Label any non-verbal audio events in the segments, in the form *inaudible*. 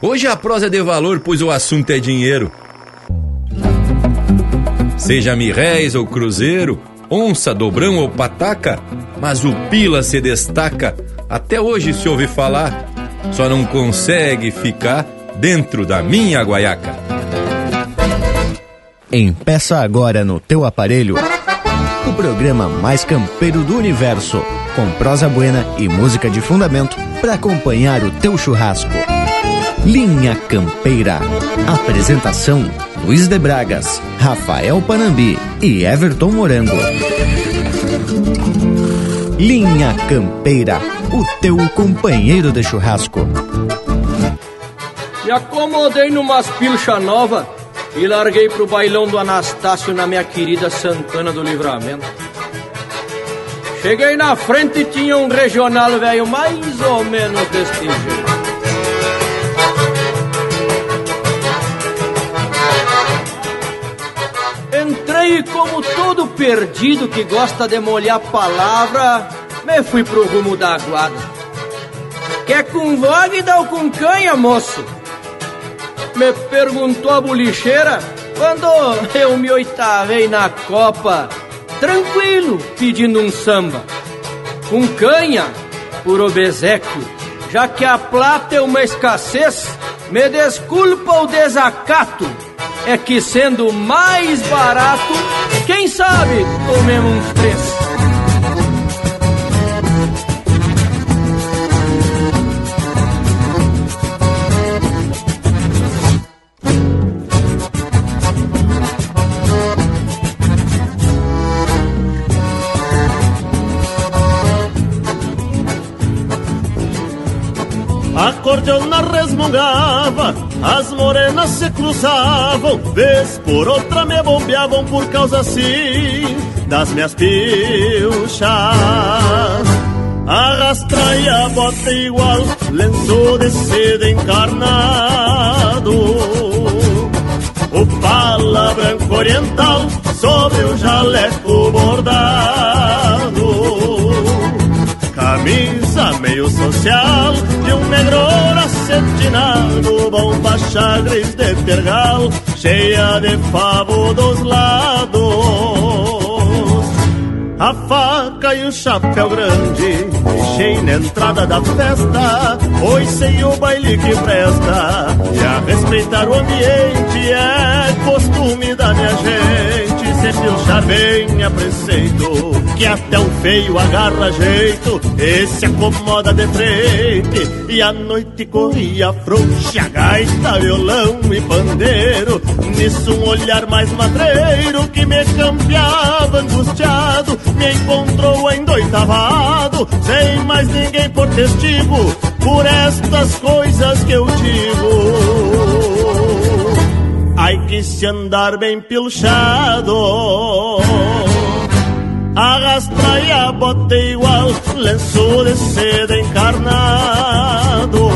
Hoje a prosa é de valor, pois o assunto é dinheiro. Seja mirréis ou cruzeiro, onça, dobrão ou pataca, mas o pila se destaca. Até hoje se ouve falar, só não consegue ficar dentro da minha guaiaca. Empeça agora no teu aparelho o programa mais campeiro do universo, com prosa buena e música de fundamento para acompanhar o teu churrasco. Linha Campeira. Apresentação: Luiz de Bragas, Rafael Panambi e Everton Morango. Linha Campeira, o teu companheiro de churrasco. Me acomodei numas pilcha nova e larguei pro bailão do Anastácio na minha querida Santana do Livramento. Cheguei na frente e tinha um regional velho mais ou menos deste jeito. Entrei como todo perdido que gosta de molhar palavra, me fui pro rumo da aguada. Quer com vogue ou com canha, moço? Me perguntou a bolicheira quando eu me oitavei na copa, tranquilo, pedindo um samba. Com canha, por obeseco, já que a plata é uma escassez, me desculpa o desacato é que sendo mais barato, quem sabe tomemos uns três. Acordeona resmungava, as morenas se cruzavam, vez por outra me bombeavam por causa assim das minhas pilchas. Arrastra e a bota igual, lenço de seda encarnado. O pala branco oriental sobre o jaleco bordado. Camisa meio social de um negro acetinado, bomba chagres de tergal, cheia de favo dos lados. A faca e o chapéu grande, deixei na entrada da festa, pois sei o baile que presta, e a respeitar o ambiente é costume da minha gente se pilchar bem a preceito Que até o feio agarra jeito E se acomoda de frente E a noite corria frouxa Gaita, violão e pandeiro Nisso um olhar mais matreiro Que me campeava angustiado Me encontrou endoitavado Sem mais ninguém por testigo Por estas coisas que eu digo Ai que se andar bem pilchado. Arrastra e a bota igual Lenço de seda encarnado.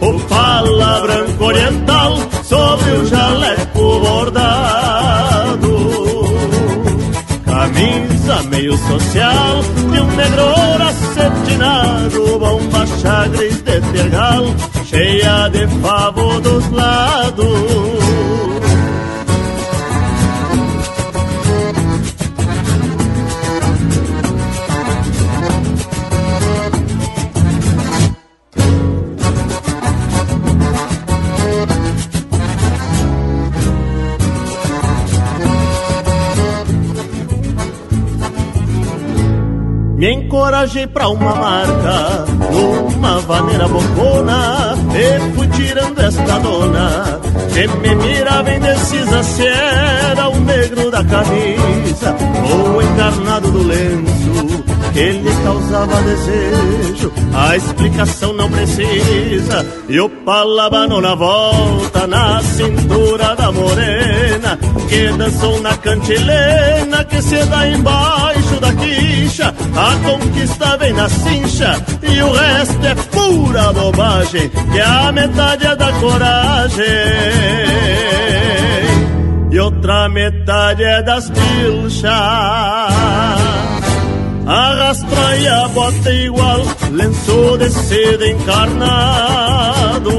O pala branco oriental Sobre o jaleco bordado. Camisa meio social De um negro acetinado Bomba chagres de tergal cheia de favo dos lados. Encorajei pra uma marca, numa vaneira bocona, e fui tirando esta dona, que me mirava indecisa se era o negro da camisa, ou o encarnado do lenço, que lhe causava desejo, a explicação não precisa, e o palabano na volta, na cintura da morena, que dançou na cantilena, que se dá embaixo da quicha, a conquista vem na cincha e o resto é pura bobagem, que a metade é da coragem e outra metade é das pilchas. Arrastra e a bota igual, lenço de seda encarnado.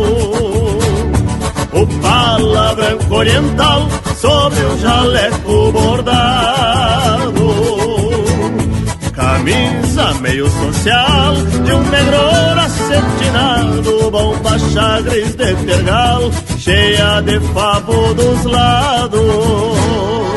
O pala branco oriental sobre um jaleco bordado. Camisa meio social de um negro acetinado, bomba chagres de tergal, cheia de favo dos lados.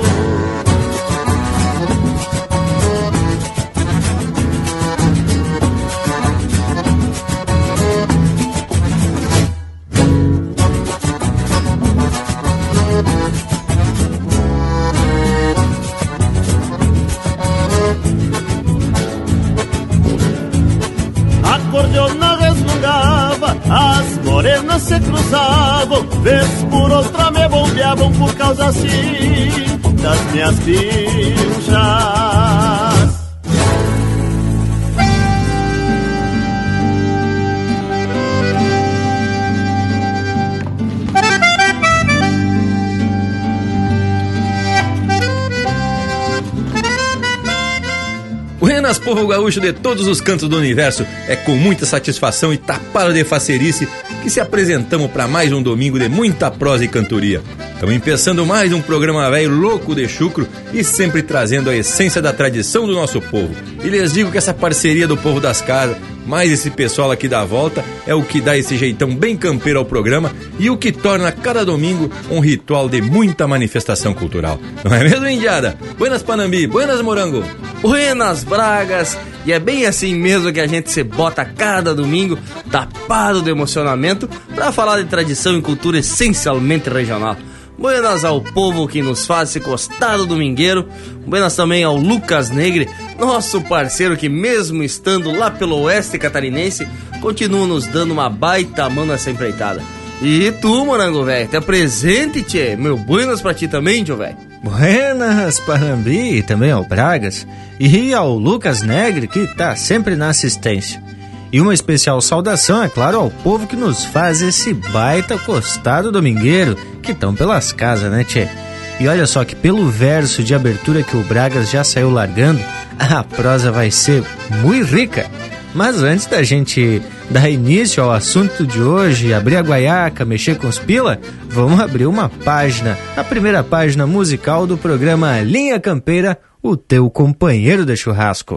Morenas se cruzavam, vez por outra me bombeavam por causa assim das minhas pilchas. Buenas, povo gaúcho de todos os cantos do universo. É com muita satisfação e tapado de facerice que se apresentamos para mais um domingo de muita prosa e cantoria. Estamos empeçando mais um programa velho louco de chucro e sempre trazendo a essência da tradição do nosso povo. E lhes digo que essa parceria do povo das casas, mais esse pessoal aqui da volta, é o que dá esse jeitão bem campeiro ao programa e o que torna cada domingo um ritual de muita manifestação cultural. Não é mesmo, Indiada? Buenas Panambi, buenas Morango. Buenas Bragas. E é bem assim mesmo que a gente se bota cada domingo, tapado de emocionamento, para falar de tradição e cultura essencialmente regional. Buenas ao povo que nos faz esse costado domingueiro. Buenas também ao Lucas Negre, nosso parceiro que, mesmo estando lá pelo oeste catarinense, continua nos dando uma baita mão nessa empreitada. E tu, morango velho, tá presente, tchê? Meu buenas pra ti também, tio velho. Buenas, Parambi, e também ao Bragas. E ao Lucas Negre, que tá sempre na assistência. E uma especial saudação, é claro, ao povo que nos faz esse baita costado domingueiro, que estão pelas casas, né, tchê? E olha só que pelo verso de abertura que o Bragas já saiu largando, a prosa vai ser muito rica. Mas antes da gente dar início ao assunto de hoje, abrir a guaiaca, mexer com os pila, vamos abrir uma página, a primeira página musical do programa Linha Campeira, o teu companheiro de churrasco.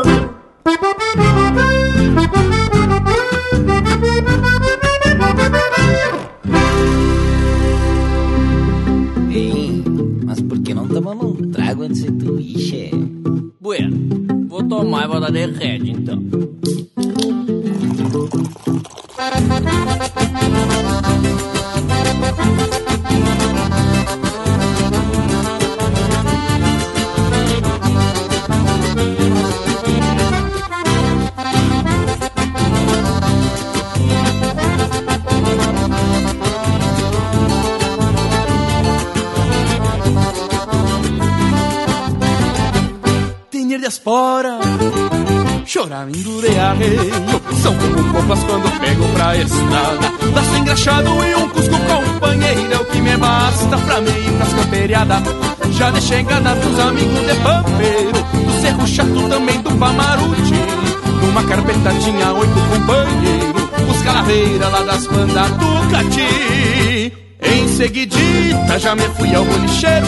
Tomar e vou dar de rede, então. Arreio São como copas quando pego pra estrada. Laço engraxado e um cusco companheiro É o que me basta pra mim ir pras camperiadas Já deixei enganar dos amigos de pampeiro Do cerro chato também do Pamaruti. Numa carpeta tinha oito companheiros Os calaveira lá das bandas do Cati. Em seguidita já me fui ao bolicheiro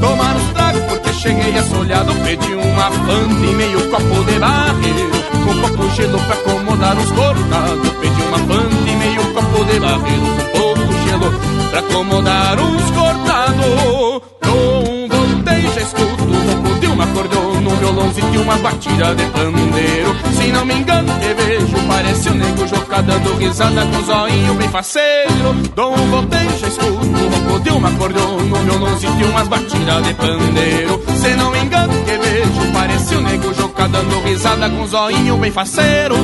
Tomar os tragos porque cheguei assolhado Pedi uma fanta e meio copo de barreiro Com pouco gelo pra acomodar os cortados. Pedi uma fanta e meio copo de barreiro Com pouco gelo pra acomodar os cortados. Não voltei, já escuto o ronco de um acordeon No violãozinho uma batida de pandeiro Se não me engano te vejo, parece o nego Joca dando risada com o zoinho bem faceiro Dom voltei, já escuto o ronco de um acordeon No violãozinho umas batidas de pandeiro Se não me engano te vejo, parece o nego Joca dando risada com o zoinho bem faceiro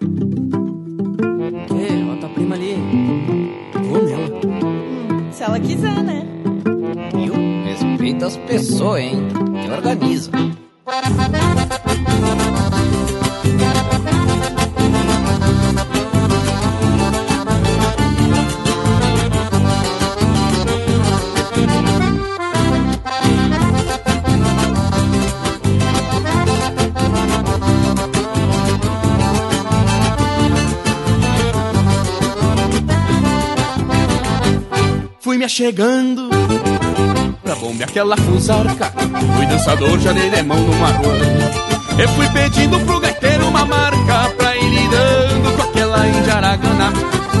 É, ó, tua prima ali. Vou nela. Se ela quiser, né? Viu? Respeita as pessoas, hein? Te organiza. Me achegando pra bombear aquela fusarca. Fui dançador, já dei de mão numa rua. Eu fui pedindo pro gaiteiro uma marca pra ir lidando com aquela indiaragana.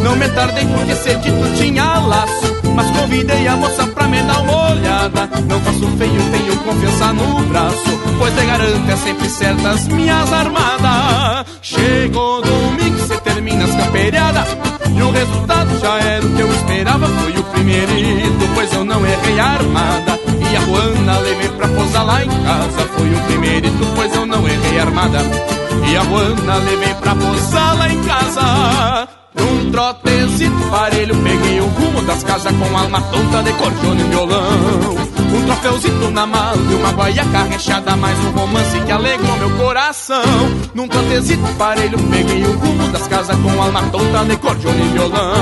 Não me tardei porque cedito tinha laço, mas convidei a moça pra me dar uma olhada. Não faço feio, tenho confiança no braço, pois te garanto é sempre certas minhas armadas. Chegou domingo, cê termina as camperiadas. E o resultado já era o que eu esperava Foi o primeirito, pois eu não errei a armada. E a Juana levei pra posar lá em casa Foi o primeirito, pois eu não errei a armada. E a Juana levei pra posar lá em casa. Num trotezito parelho Peguei o rumo das casas com alma tonta de cordiona e violão um troféuzito na mala e uma guaiaca rechada Mais um romance que alegrou meu coração. Num trotezito parelho Peguei o rumo das casas com alma tonta de cordiona e violão.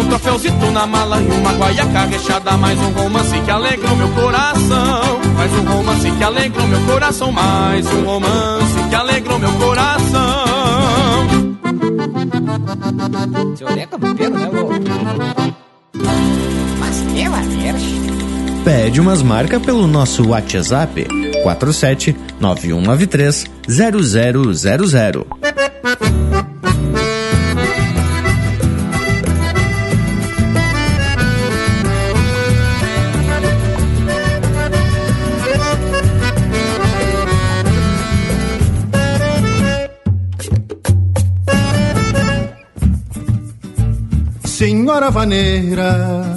Um troféuzito na mala e uma guaiaca rechada Mais um romance que alegrou meu coração. Mais um romance que alegrou meu coração Mais um romance que alegrou meu coração. Seu Leca pega, né, Pede umas marcas pelo nosso WhatsApp 47 9193 0000. Senhora vaneira,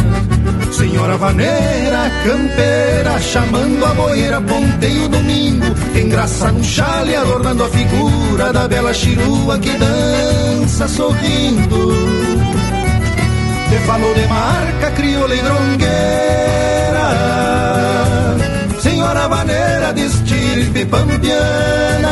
Senhora vaneira, campeira, chamando a boeira, ponteio domingo, engraça no chale, adornando a figura da bela chirua que dança sorrindo. Te falou de marca, crioula e drongueira, Senhora vaneira de estirpe pampiana.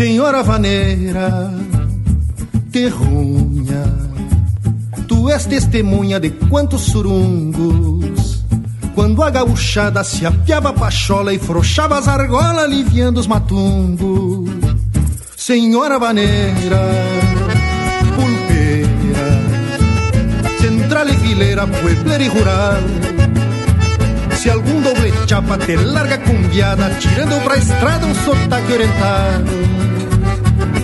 Senhora vaneira, terrunha, tu és testemunha de quantos surungos. Quando a gauchada se apiava pachola e frouxava as argolas, aliviando os matungos. Senhora vaneira, pulpeira, central e fileira, puebler e rural. Se algum doble chapa te larga cumbiada, tirando pra estrada um sotaque oriental.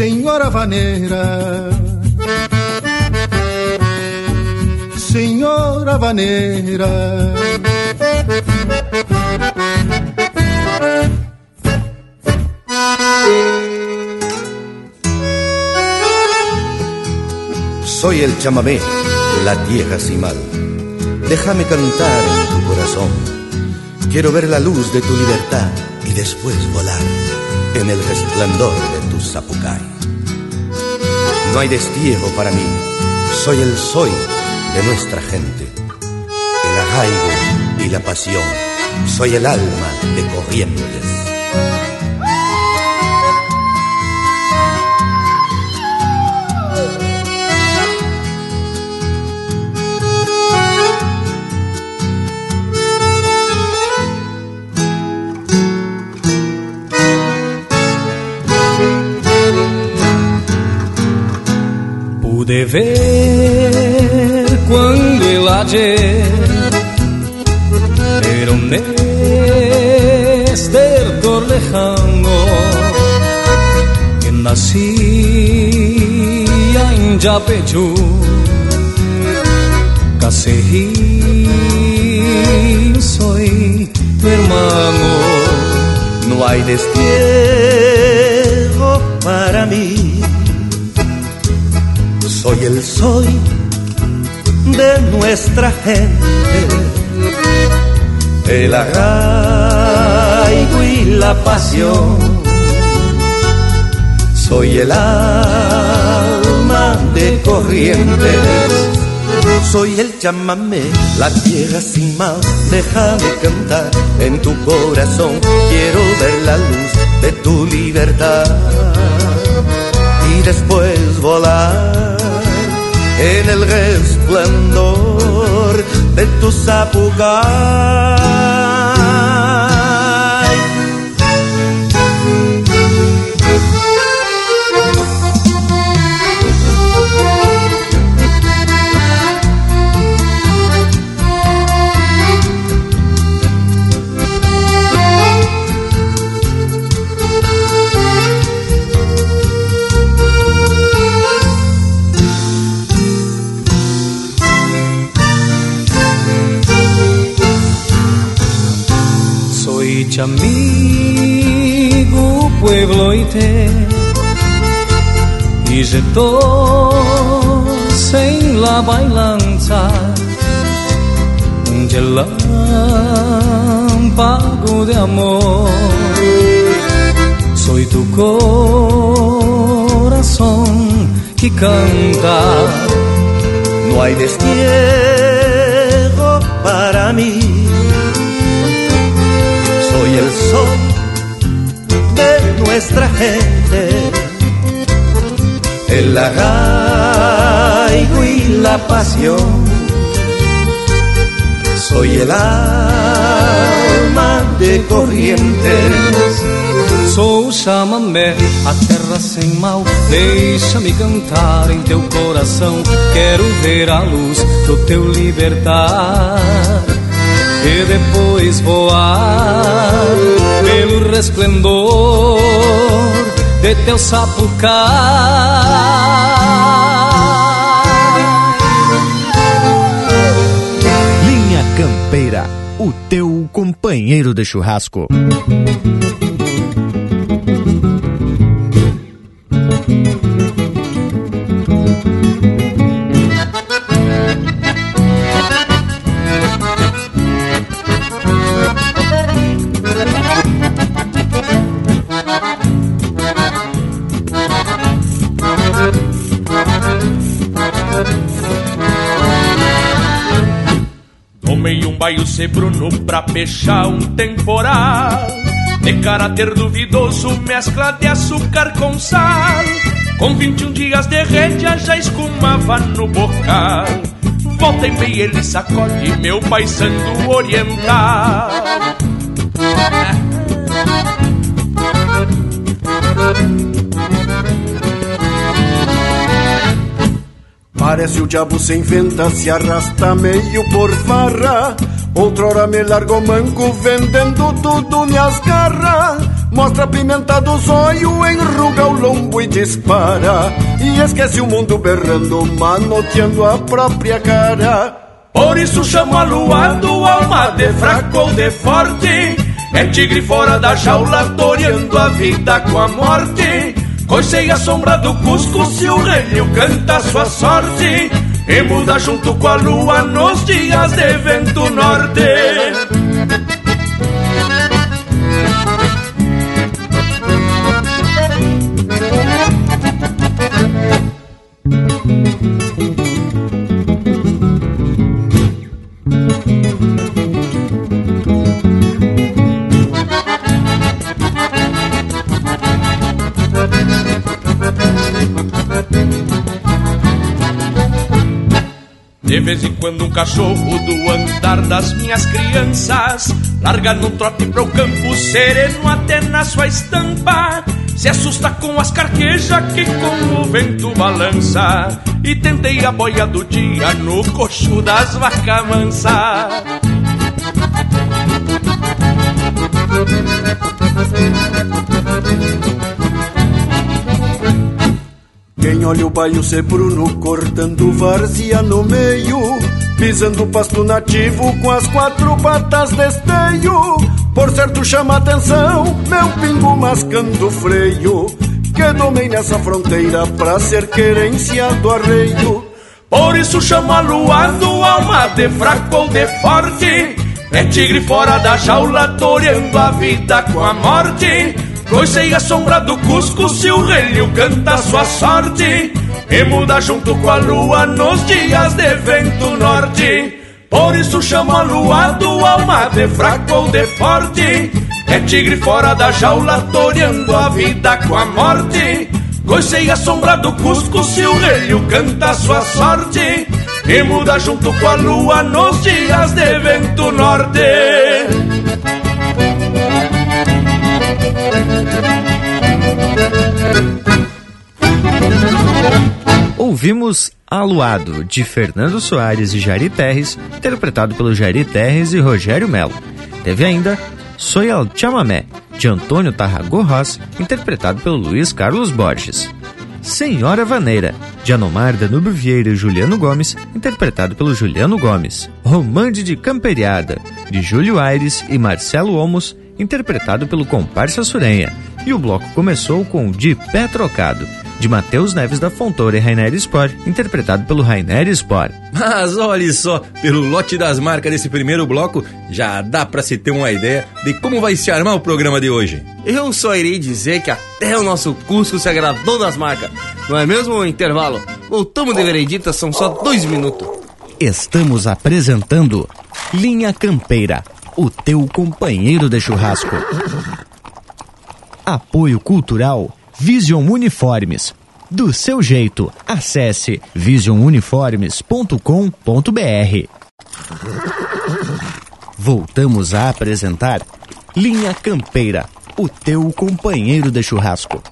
Senhora Vaneira. Senhora Vaneira. Soy el chamamé, la tierra sin mal. Déjame cantar en tu corazón. Quiero ver la luz de tu libertad y después volar en el resplandor de tu zapucay. No hay destierro para mí, soy el soy de nuestra gente, el arraigo y la pasión, soy el alma de corrientes. Ver cuando el ayer era un estertor lejano que nacía en Yapechú, Casejí, soy tu hermano. No hay destierro para mí soy el soy de nuestra gente, el arraigo y la pasión. Soy el alma de corrientes, soy el chamamé, la tierra sin mal, déjame cantar en tu corazón, quiero ver la luz de tu libertad. Después volar en el resplandor de tu zapucar. Y en la bailanza un relámpago de amor. Soy tu corazón que canta. No hay destierro para mí. Soy el sol de nuestra gente, el arraigo y la pasión. Soy el alma de corrientes. Sou chama-me, a terra sem mal, deixa-me cantar em teu coração. Quero ver a luz do teu libertar e depois voar pelo resplendor de teu sapucai. Linha Campeira, o teu companheiro de churrasco. Baio ser Bruno pra fechar um temporal. De caráter duvidoso, mescla de açúcar com sal. Com 21 dias de rédea já escumava no bocal. Volta e meia ele sacode meu paisano oriental. Parece o diabo sem venta, se arrasta meio por farra. Outrora me largo manco, vendendo tudo me asgarra. Mostra a pimenta do zóio, enruga o lombo e dispara. E esquece o mundo berrando, manoteando a própria cara. Por isso chamo aluado, alma de fraco ou de forte. É tigre fora da jaula, toreando a vida com a morte. Coisei a sombra do cusco se o relho canta sua sorte E muda junto com a lua nos dias de vento norte quando um cachorro do andar das minhas crianças Larga no trote pro campo sereno até na sua estampa Se assusta com as carquejas que com o vento balança E tentei a boia do dia no coxo das vacas mansas Quem olha o baio ser Bruno cortando várzea no meio, pisando pasto nativo com as quatro patas de. Por certo chama atenção, meu pingo mascando freio, que domei nessa fronteira pra ser querência do arreio. Por isso chama aluado, alma de fraco ou de forte, é tigre fora da jaula, toreando a vida com a morte. Coisei a sombra do Cusco se o relho canta sua sorte E muda junto com a lua nos dias de vento norte. Por isso chamo a lua do alma de fraco ou de forte. É tigre fora da jaula toreando a vida com a morte. Coicei a sombra do Cusco se o relho canta sua sorte. E muda junto com a lua nos dias de vento norte Ouvimos Aluado, de Fernando Soares e Jari Terres, interpretado pelo Jari Terres e Rogério Melo. Teve ainda Soy el Chamamé, de Antônio Tarragó Ross, interpretado pelo Luiz Carlos Borges. Senhora Vaneira, de Anomar Danúbio Vieira e Juliano Gomes, interpretado pelo Juliano Gomes. Romande de Camperiada, de Júlio Aires e Marcelo Olmos, interpretado pelo Comparsa Surenha. E o bloco começou com De Pé Trocado, de Matheus Neves da Fontoura e Rainer Sport, interpretado pelo Rainer Sport. Mas olhe só, pelo lote das marcas desse primeiro bloco, já dá para se ter uma ideia de como vai se armar o programa de hoje. Eu só irei dizer que até o nosso Cusco se agradou das marcas. Não é mesmo intervalo? Voltamos de veredita, são só dois minutos. Estamos apresentando Linha Campeira, o teu companheiro de churrasco. Apoio Cultural Vision Uniformes. Do seu jeito, acesse visionuniformes.com.br. Voltamos a apresentar Linha Campeira, o teu companheiro de churrasco.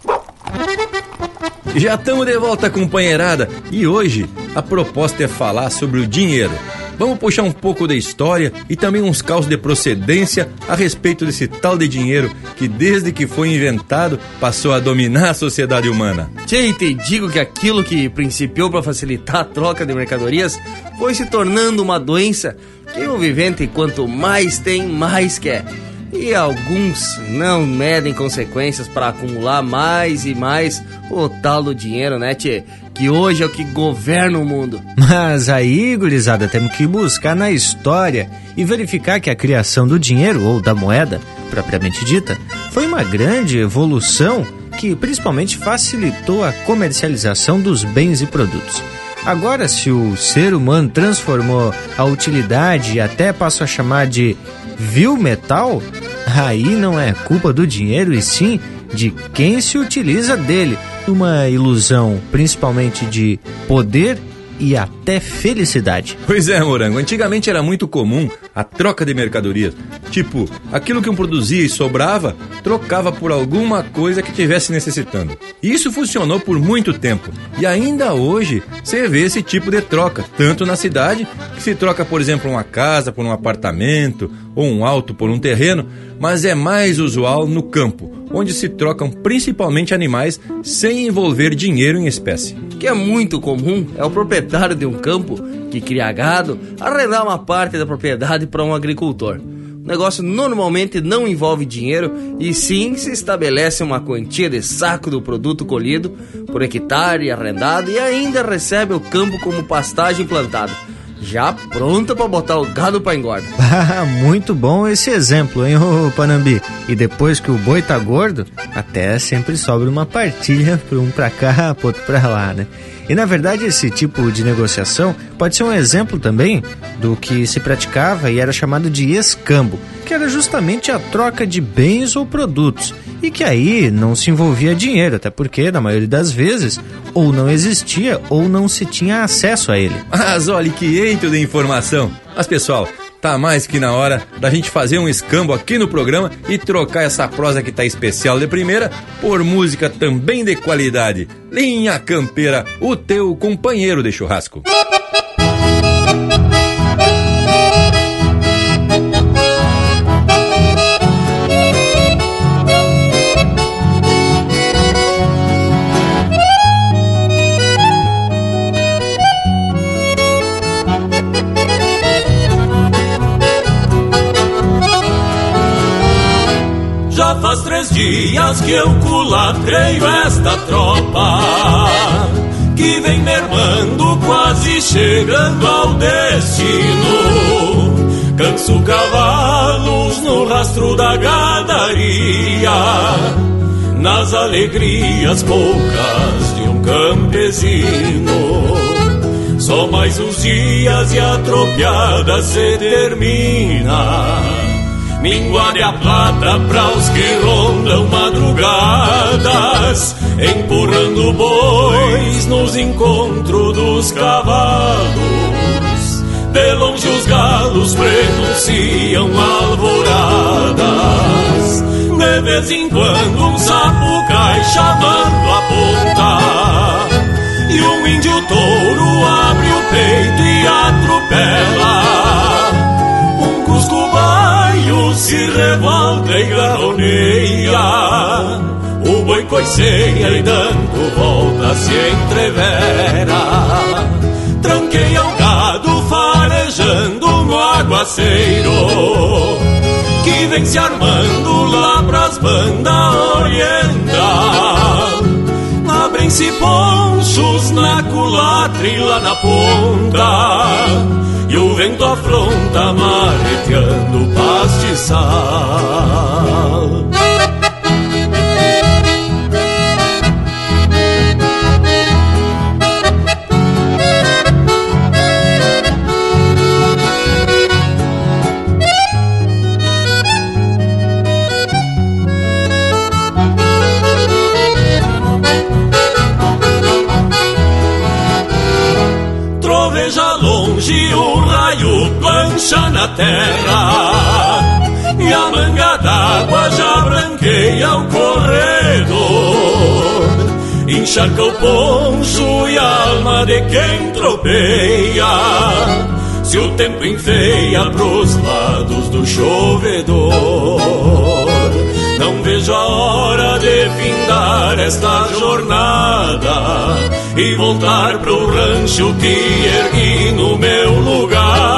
Já estamos de volta, companheirada, e hoje a proposta é falar sobre o dinheiro Vamos puxar um pouco da história e também uns caos de procedência a respeito desse tal de dinheiro que, desde que foi inventado, passou a dominar a sociedade humana. Tchê, digo que aquilo que principiou para facilitar a troca de mercadorias foi se tornando uma doença que o vivente, quanto mais tem, mais quer. E alguns não medem consequências para acumular mais e mais o tal do dinheiro, né, tchê? Que hoje é o que governa o mundo. Mas aí, gurizada, temos que buscar na história e verificar que a criação do dinheiro ou da moeda, propriamente dita, foi uma grande evolução que principalmente facilitou a comercialização dos bens e produtos. Agora, se o ser humano transformou a utilidade e até passou a chamar de vil metal, aí não é culpa do dinheiro e sim de quem se utiliza dele uma ilusão, principalmente de poder e até felicidade. Pois é, Morango. Antigamente era muito comum a troca de mercadorias. Tipo, aquilo que um produzia e sobrava, trocava por alguma coisa que tivesse necessitando. Isso funcionou por muito tempo. E ainda hoje você vê esse tipo de troca, tanto na cidade, que se troca, por exemplo, uma casa por um apartamento, ou um alto por um terreno, mas é mais usual no campo, onde se trocam principalmente animais sem envolver dinheiro em espécie. O que é muito comum é o proprietário de um campo que cria gado arrendar uma parte da propriedade para um agricultor. O negócio normalmente não envolve dinheiro e sim se estabelece uma quantia de saco do produto colhido por hectare arrendado e ainda recebe o campo como pastagem plantada já pronta para botar o gado para engorda. *laughs* Ah, muito bom esse exemplo, hein, ô Panambi? E depois que o boi tá gordo, até sempre sobra uma partilha *laughs* para um para cá, outro para lá, né? E na verdade, esse tipo de negociação pode ser um exemplo também do que se praticava e era chamado de escambo, que era justamente a troca de bens ou produtos, e que aí não se envolvia dinheiro, até porque, na maioria das vezes, ou não existia ou não se tinha acesso a ele. *laughs* Mas olha que eito de informação! Mas pessoal, tá mais que na hora da gente fazer um escambo aqui no programa e trocar essa prosa que tá especial de primeira por música também de qualidade. Linha Campeira, o teu companheiro de churrasco. Dias que eu culatreio esta tropa Que vem mermando, quase chegando ao destino. Canso cavalos no rastro da gadaria Nas alegrias poucas de um campesino. Só mais uns dias e a tropiada se termina Míngua de a plata para os que rondam madrugadas, empurrando bois nos encontros dos cavalos. De longe os galos prenunciam alvoradas. De vez em quando um sapo cai chamando a ponta. E um índio touro abre o peito e atropela revolta e garoneia. O boi coiceia e dando volta se entrevera. Tranqueia o gado farejando no aguaceiro. Que vem se armando lá pras bandas oriental. Abrem-se ponchos na culatra e lá na ponta e o vento afronta mareteando o pastiçal. Mancha na terra e a manga d'água já branqueia o corredor. Encharca o poncho e a alma de quem tropeia. Se o tempo enfeia pros lados do chovedor. Não vejo a hora de findar esta jornada e voltar pro rancho que ergui no meu lugar.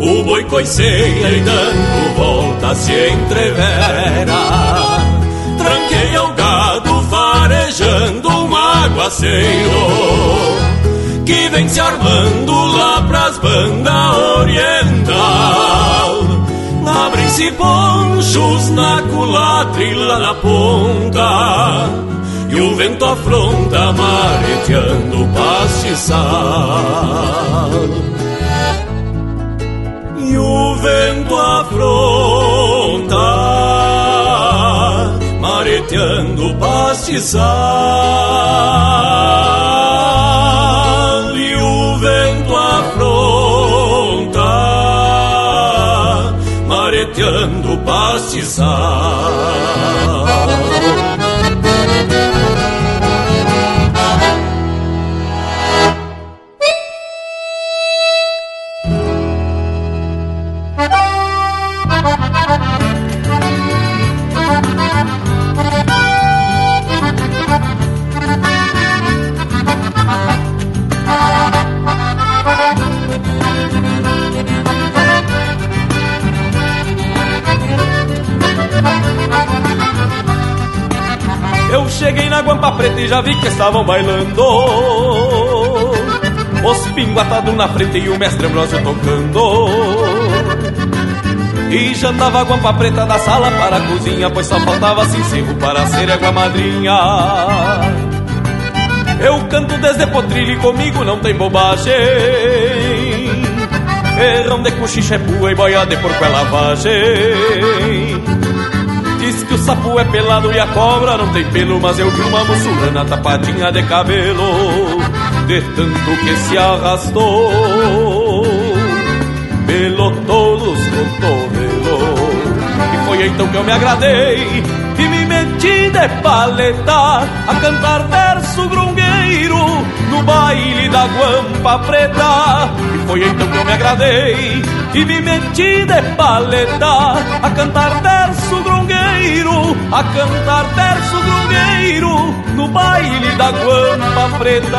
O boi coiceia e dando volta se entrevera. Tranqueia o gado farejando um aguaceiro Que vem se armando lá pras bandas oriental. Abrem-se ponchos na culatra e lá na ponta E o vento afronta mareteando o pastiçal vento afronta, mareteando pastizal. E o vento afronta, mareteando pastizal. Cheguei na guampa preta e já vi que estavam bailando. Os pingos atados na frente e o mestre Ambrosio tocando. E já andava a guampa preta da sala para a cozinha Pois só faltava sincero para ser água madrinha. Eu canto desde potrilho e comigo não tem bobagem. Ferrão de cochicha é pua e boia de porco é lavagem Diz que o sapo é pelado e a cobra não tem pelo Mas eu vi uma muçulana tapadinha de cabelo De tanto que se arrastou. Pelo todos cotovelos. E foi então que eu me agradei E me meti de paleta A cantar verso grungueiro No baile da guampa preta. E foi então que eu me agradei E me meti de paleta A cantar verso grungueiro a cantar verso grogueiro no baile da guampa preta.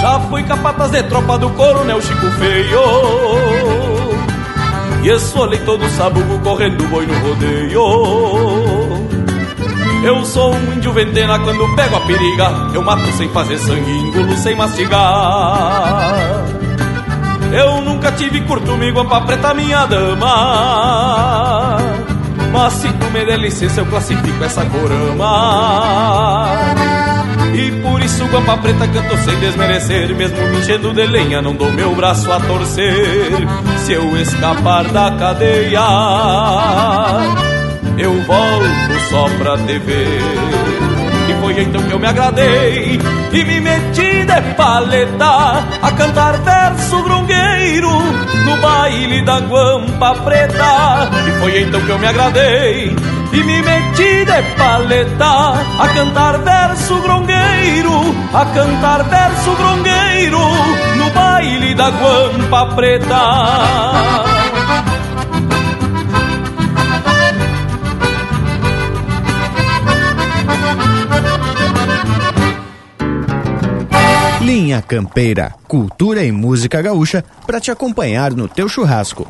Já fui capataz de tropa do coronel Chico Feio e esfolei todo o sabugo correndo boi no rodeio. Eu sou um índio ventena quando pego a periga. Eu mato sem fazer sangue, engulo sem mastigar. Eu nunca tive curto-me guampa preta minha dama. Mas se tu me der licença eu classifico essa corama. E por isso guampa preta canto sem desmerecer. Mesmo me enchendo de lenha não dou meu braço a torcer Se eu escapar da cadeia Eu volto só pra ver. E foi então que eu me agradei E me meti de paleta A cantar verso grongueiro No baile da guampa preta. E foi então que eu me agradei e me meti de paleta a cantar verso grongueiro, a cantar verso grongueiro no baile da guampa preta. Linha Campeira, cultura e música gaúcha para te acompanhar no teu churrasco.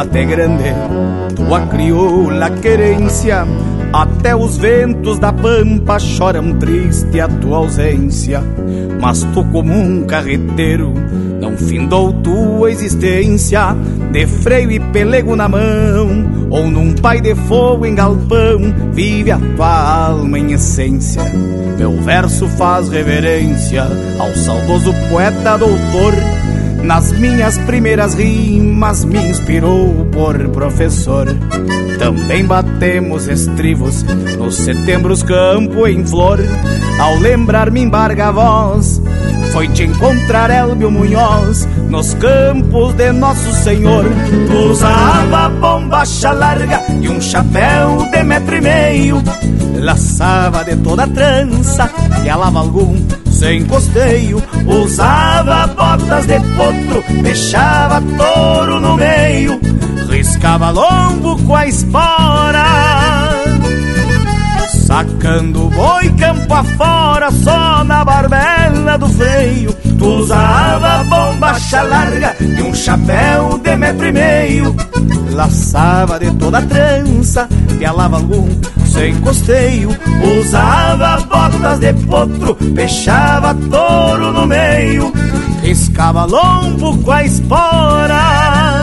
Até grande, tua crioula querência, até os ventos da pampa choram triste a tua ausência. Mas tu, como um carreteiro, não findou tua existência, de freio e pelego na mão, ou num pai de fogo em galpão, vive a tua alma em essência. Meu verso faz reverência ao saudoso poeta doutor nas minhas primeiras rimas me inspirou por professor. Também batemos estrivos nos setembros campo em flor. Ao lembrar me embarga a voz, foi te encontrar Elbio Munhoz nos campos de Nosso Senhor. Tu usava bombacha larga e um chapéu de metro e meio. Laçava de toda trança e alava algum sem costeio, usava botas de potro, deixava touro no meio, riscava lombo com a espora. Sacando boi campo afora, só na barbela do freio. Tu usava bombacha larga e um chapéu de metro e meio. Laçava de toda trança, pialava algum sem costeio. Usava botas de potro, fechava touro no meio. Riscava lombo com a espora.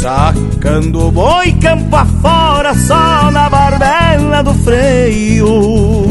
Sacando boi campo afora, só na barbela do freio.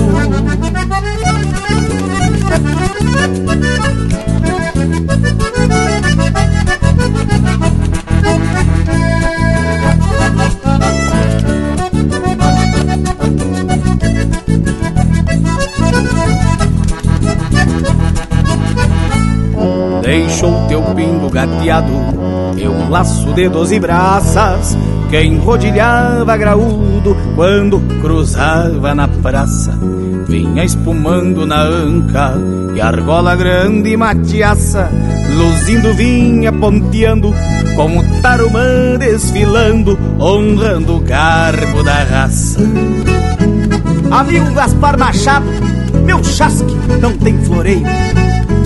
Deixou teu pingo gateado e um laço de doze braças que enrodilhava graúdo quando cruzava na praça. Vinha espumando na anca e argola grande e matiaça, luzindo vinha ponteando como tarumã desfilando, honrando o garbo da raça. Amigo Gaspar Machado, meu chasque não tem floreio.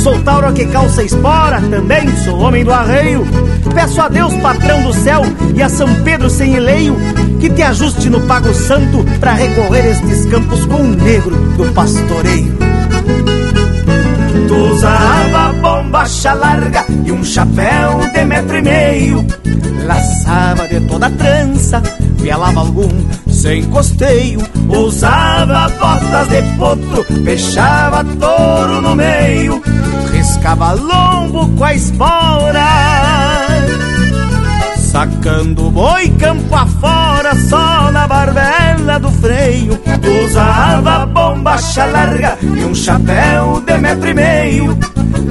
Sou Tauro que calça espora, também sou homem do arreio. Peço a Deus, patrão do céu, e a São Pedro sem eleio, que te ajuste no pago santo para recorrer estes campos com o negro do pastoreio. Usava bombacha larga e um chapéu de metro e meio, laçava de toda trança, pialava algum sem costeio, usava botas de potro, fechava touro no meio, riscava lombo com a espora. Sacando boi campo afora, só na barbela do freio. Usava bombacha larga e um chapéu de metro e meio.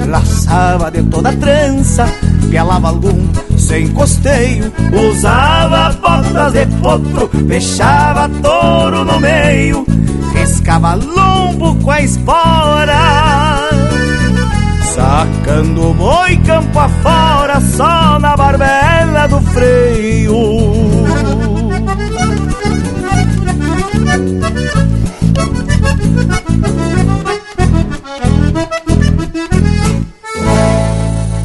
Laçava de toda trança, pelava algum sem costeio. Usava botas de potro, fechava touro no meio. Riscava lombo com a espora Sacando boi campo afora Só na barbela do freio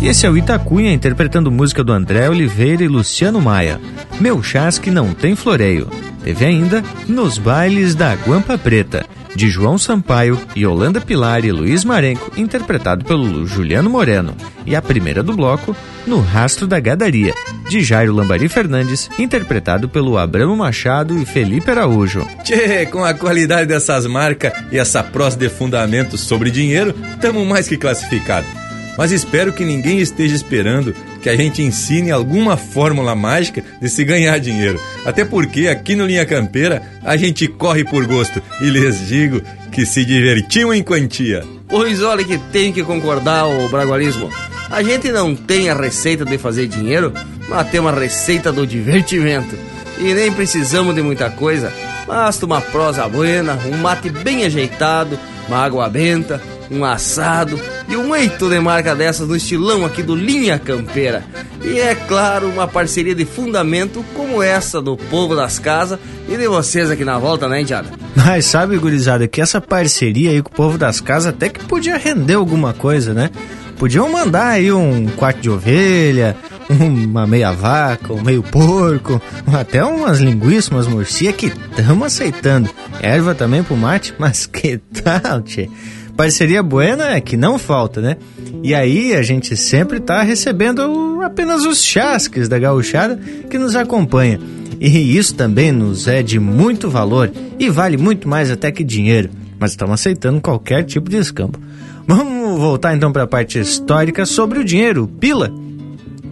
esse é o Itacunha interpretando música do André Oliveira e Luciano Maia. Meu chasque não tem floreio. Teve ainda Nos Bailes da Guampa Preta, de João Sampaio, Yolanda Pilar e Luiz Marenco, interpretado pelo Juliano Moreno. E a primeira do bloco, No Rastro da Gadaria, de Jairo Lambari Fernandes, interpretado pelo Abramo Machado e Felipe Araújo. Tchê, com a qualidade dessas marcas e essa prosa de fundamentos sobre dinheiro, estamos mais que classificados. Mas espero que ninguém esteja esperando que a gente ensine alguma fórmula mágica de se ganhar dinheiro. Até porque aqui no Linha Campeira a gente corre por gosto e lhes digo que se divertiam em quantia. Pois olha que tem que concordar o bragualismo. A gente não tem a receita de fazer dinheiro, mas tem uma receita do divertimento. E nem precisamos de muita coisa, basta uma prosa buena, um mate bem ajeitado, uma água benta, um assado e um eito de marca dessas no estilão aqui do Linha Campeira. E é claro, uma parceria de fundamento como essa do povo das casas e de vocês aqui na volta, né, Indiada? Mas sabe, gurizada, que essa parceria aí com o povo das casas até que podia render alguma coisa, né? Podiam mandar aí um quarto de ovelha, uma meia vaca, um meio porco, até umas linguiças, umas morcia que estamos aceitando. Erva também pro mate, mas *laughs* que tal, tchê? Parceria buena é que não falta, né? E aí a gente sempre tá recebendo apenas os chasques da gauchada que nos acompanha. E isso também nos é de muito valor e vale muito mais até que dinheiro, mas estamos aceitando qualquer tipo de escambo. Vamos voltar então para a parte histórica sobre o dinheiro, pila.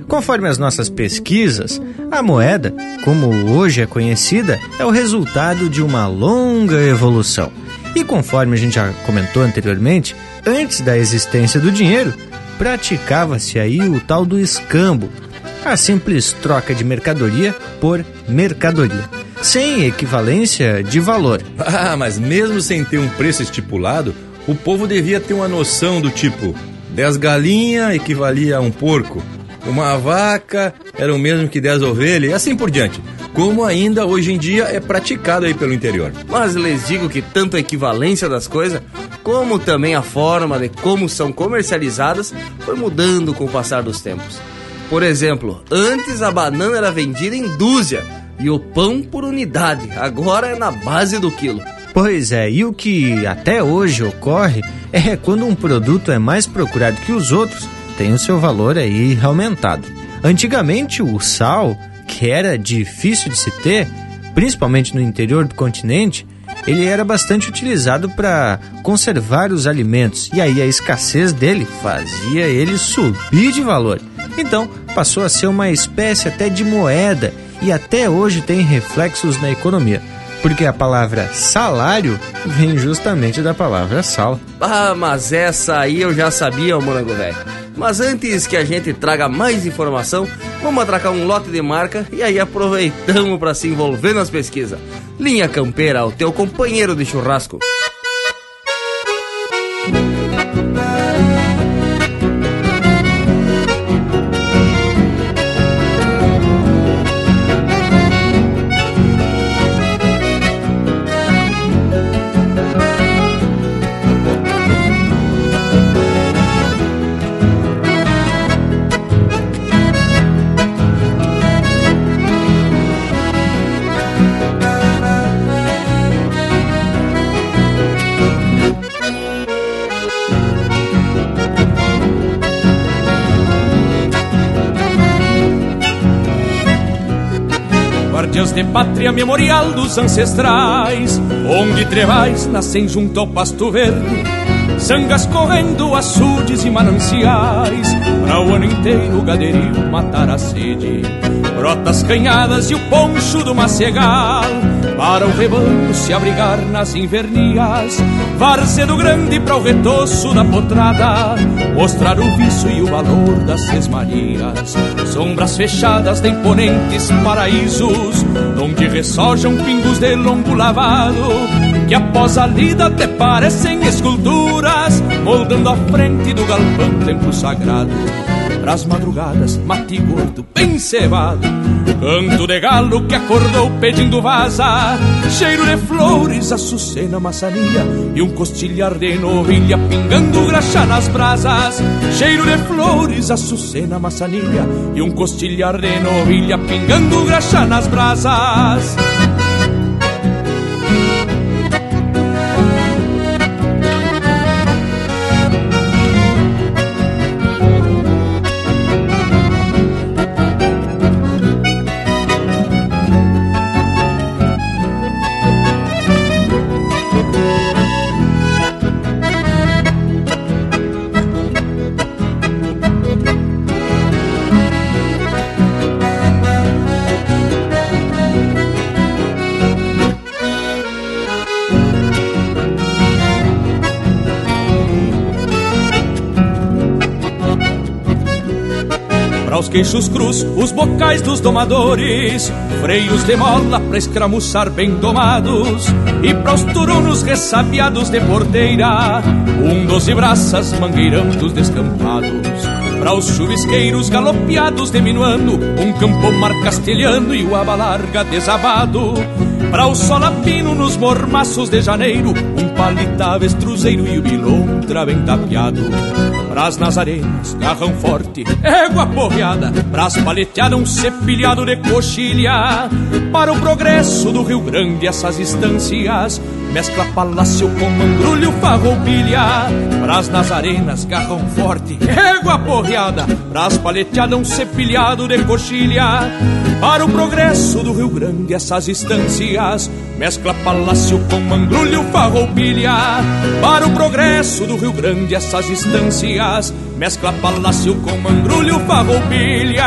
Conforme as nossas pesquisas, a moeda, como hoje é conhecida, é o resultado de uma longa evolução. E conforme a gente já comentou anteriormente, antes da existência do dinheiro, praticava-se aí o tal do escambo, a simples troca de mercadoria por mercadoria, sem equivalência de valor. *laughs* Ah, mas mesmo sem ter um preço estipulado, o povo devia ter uma noção do tipo: 10 galinhas equivalia a um porco, uma vaca era o mesmo que 10 ovelhas e assim por diante como ainda hoje em dia é praticado aí pelo interior. Mas lhes digo que tanto a equivalência das coisas, como também a forma de como são comercializadas, foi mudando com o passar dos tempos. Por exemplo, antes a banana era vendida em dúzia e o pão por unidade, agora é na base do quilo. Pois é, e o que até hoje ocorre é quando um produto é mais procurado que os outros, tem o seu valor aí aumentado. Antigamente o sal que era difícil de se ter, principalmente no interior do continente, ele era bastante utilizado para conservar os alimentos e aí a escassez dele fazia ele subir de valor. Então passou a ser uma espécie até de moeda e até hoje tem reflexos na economia. Porque a palavra salário vem justamente da palavra sal. Ah, mas essa aí eu já sabia, morango velho. Mas antes que a gente traga mais informação, vamos atracar um lote de marca e aí aproveitamos para se envolver nas pesquisas. Linha Campeira, o teu companheiro de churrasco. Pátria memorial dos ancestrais, onde trevais nascem junto ao pasto verde, sangas correndo, açudes e mananciais, para o ano inteiro o gadeirinho matar a sede. Brotas canhadas e o poncho do macegal para o rebanho se abrigar nas invernias. Varzedo grande para o retoço da potrada, mostrar o vício e o valor das sesmarias. Sombras fechadas de imponentes paraísos, onde ressojam pingos de lombo lavado, que após a lida até parecem esculturas, moldando a frente do galpão templo sagrado pras madrugadas, mate gordo, bem cevado. Canto de galo que acordou pedindo vaza, cheiro de flores, açucena, maçania e um costilhar de novilha pingando graxa nas brasas. Cheiro de flores, açucena, maçania e um costilhar de novilha pingando graxa nas brasas. Queixos cruz, os bocais dos domadores, freios de mola pra escramuçar bem domados, e pros turunos ressabiados de porteira, um doze braças mangueirando descampados. Para os chuvisqueiros galopeados diminuando, um campo mar castelhano e o abalarga desabado. Para o solapino nos mormaços de janeiro, palita avestruzeiro e o bilontra bem tapeado. Pras nazarenas, garrão forte, égua porreada Pras paleteadas, um cepilhado de coxilha Para o progresso do Rio Grande, essas instâncias Mescla palácio com mangrulho, farroupilha. Pras nazarenas, garrão forte, égua porreada. Pras paleteadas, um cepilhado de coxilha. Para o progresso do Rio Grande, essas instâncias. Mescla palácio com mangrulho, farroupilha. Para o progresso do Rio Grande, essas instâncias. Mescla palácio com mangrulho, farroupilha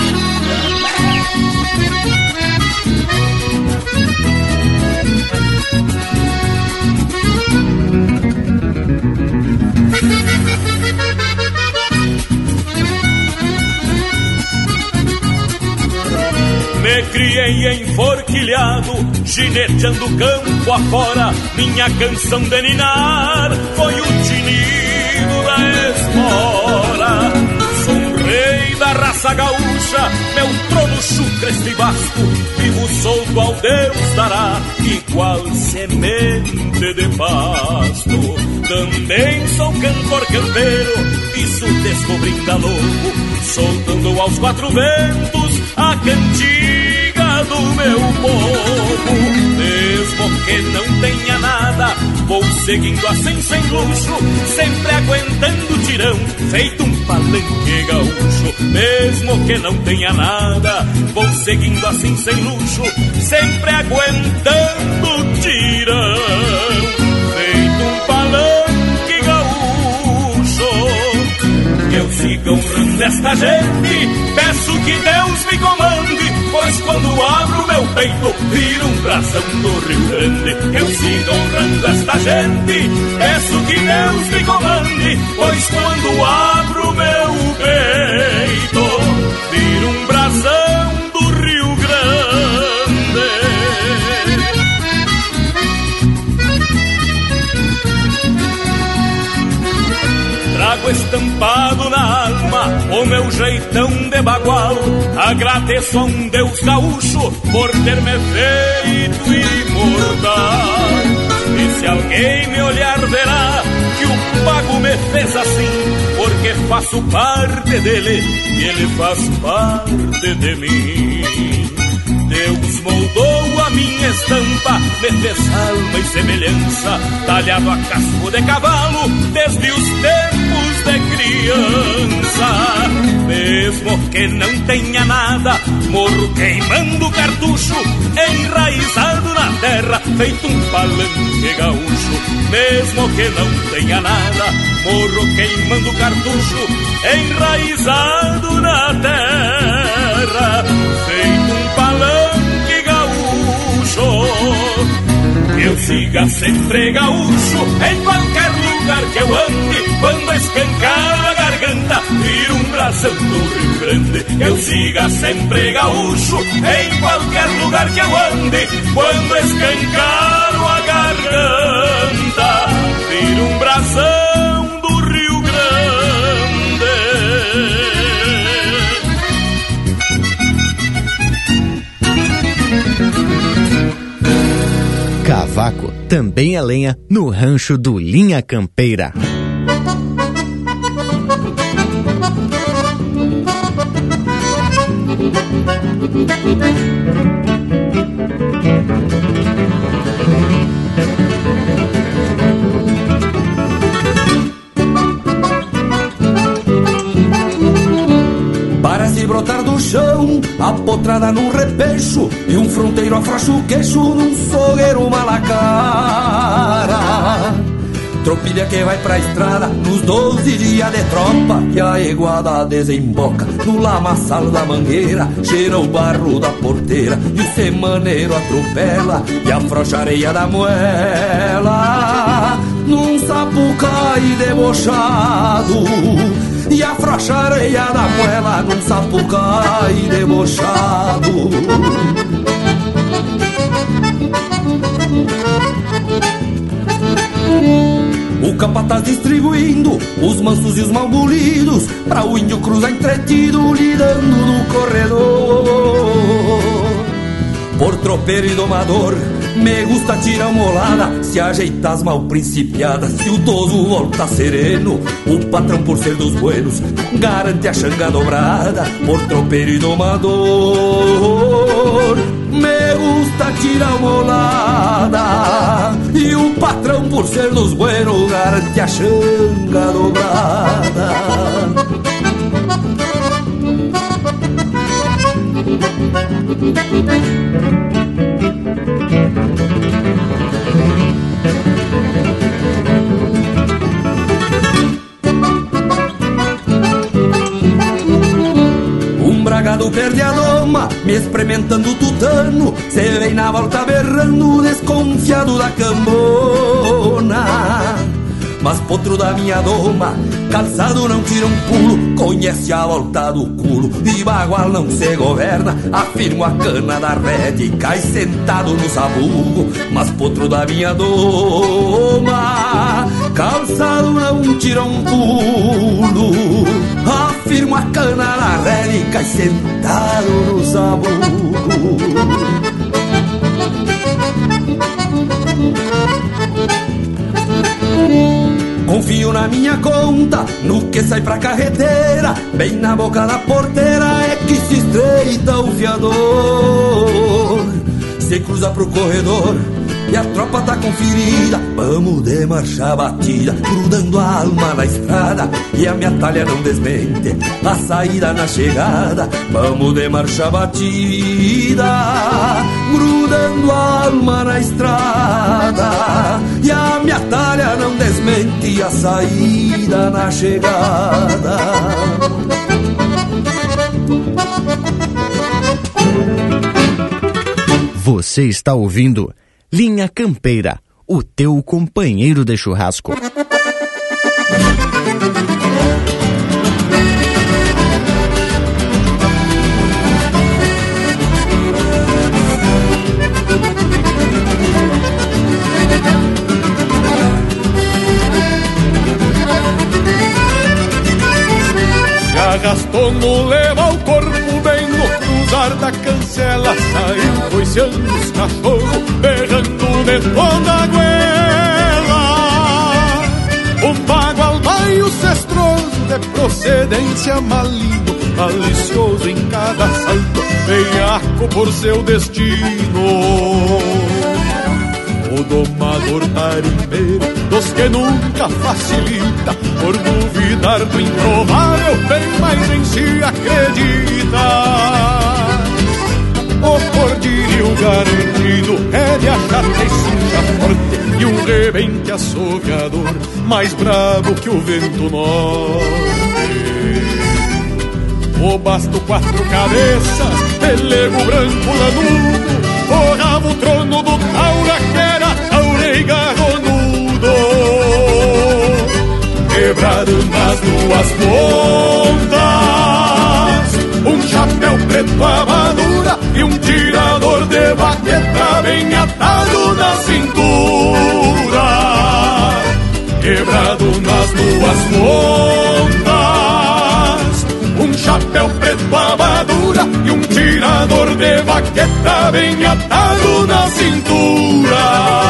Criei enforquilhado, gineteando campo afora. Minha canção de ninar foi o tinido da espora. Sou um rei da raça gaúcha, meu trono chucre e basto. Vivo solto ao Deus dará, igual semente de pasto. Também sou cantor campeiro, isso descobrindo a louco, soltando aos quatro ventos a cantiga do meu povo. Mesmo que não tenha nada, vou seguindo assim sem luxo, sempre aguentando tirão, feito um palanque gaúcho. Mesmo que não tenha nada, vou seguindo assim sem luxo, sempre aguentando tirão, siga honrando esta gente, peço que Deus me comande, pois quando abro meu peito, vira um bração do Rio Grande. Eu sigo honrando esta gente, peço que Deus me comande, pois quando abro meu peito, estampado na alma o meu jeitão de bagual. Agradeço a um Deus gaúcho por ter me feito imortal. E se alguém me olhar, verá que o pago me fez assim, porque faço parte dele e ele faz parte de mim. Deus moldou a minha estampa, me fez alma e semelhança, talhado a casco de cavalo, desde os tempos criança. mesmo que não tenha nada, morro queimando cartucho, enraizado na terra, feito um palanque gaúcho. Mesmo que não tenha nada, morro queimando cartucho, enraizado na terra, feito um palanque gaúcho. Eu siga sempre gaúcho em qualquer lugar que eu ande. Quando escancar a garganta, vira um brasão do Rio Grande. Eu siga sempre gaúcho em qualquer lugar que eu ande. Quando escancar a garganta, vira um brasão Cavaco também é lenha no rancho do Linha Campeira. Parece brotar do chão, apotrada num repecho E um fronteiro afrouxa o queixo num fogueiro malacara. Tropilha que vai pra estrada nos 12 dias de tropa Que a iguada desemboca no lamaçal da mangueira Cheira o barro da porteira e o semaneiro atropela E afrouxa a areia da moela sapucai debochado e afrouxa a areia da moela num sapucai debochado. O capataz distribuindo os mansos e os malbolidos Pra o índio cruzar entretido lidando no corredor Por tropeiro e domador me gusta tirar molada, se ajeitar as mal principiadas, se o toso volta sereno, o patrão por ser dos buenos, garante a xanga dobrada, por tropeiro e domador. Me gusta tirar molada, e o patrão por ser dos buenos, garante a xanga dobrada. Um bragado perde a doma, me experimentando tutano. Cê vem na volta berrando, desconfiado da cambona. Mas potro da minha doma, calçado não tira um pulo Conhece a volta do culo, e bagual não se governa Afirmo a cana da rede, cai sentado no sabugo Mas potro da minha doma, calçado não tira um pulo Afirmo a cana da rede, cai sentado no sabugo Confio na minha conta, no que sai pra carreteira, bem na boca da porteira é que se estreita o fiador. Se cruza pro corredor e a tropa tá conferida, vamos de marcha batida, grudando a alma na estrada e a minha talha não desmente a saída na chegada. Vamos de marcha batida, grudando a alma na estrada e a minha talha não desmente a saída na chegada. Você está ouvindo Linha Campeira, o teu companheiro de churrasco. Se arrastou no leva o da cancela Saiu coiceando os cachorros, berrando de toda a goela Um bagual baio cestroso de procedência maligno Malicioso em cada salto, veiaco por seu destino. O domador tarimbeiro dos que nunca facilita Por duvidar do improvável Bem mais em si acredita partido é de achata e cincha forte E um rebente assoviador mais bravo que o vento norte. O basto quatro cabeças, pelego branco lanudo Forrava o trono do taura que era taure e garronudo. Quebrado nas duas pontas Um chapéu preto amadura e um tirador de baqueta bem atado na cintura. Quebrado nas duas pontas, um chapéu preto amadura e um tirador de baqueta bem atado na cintura.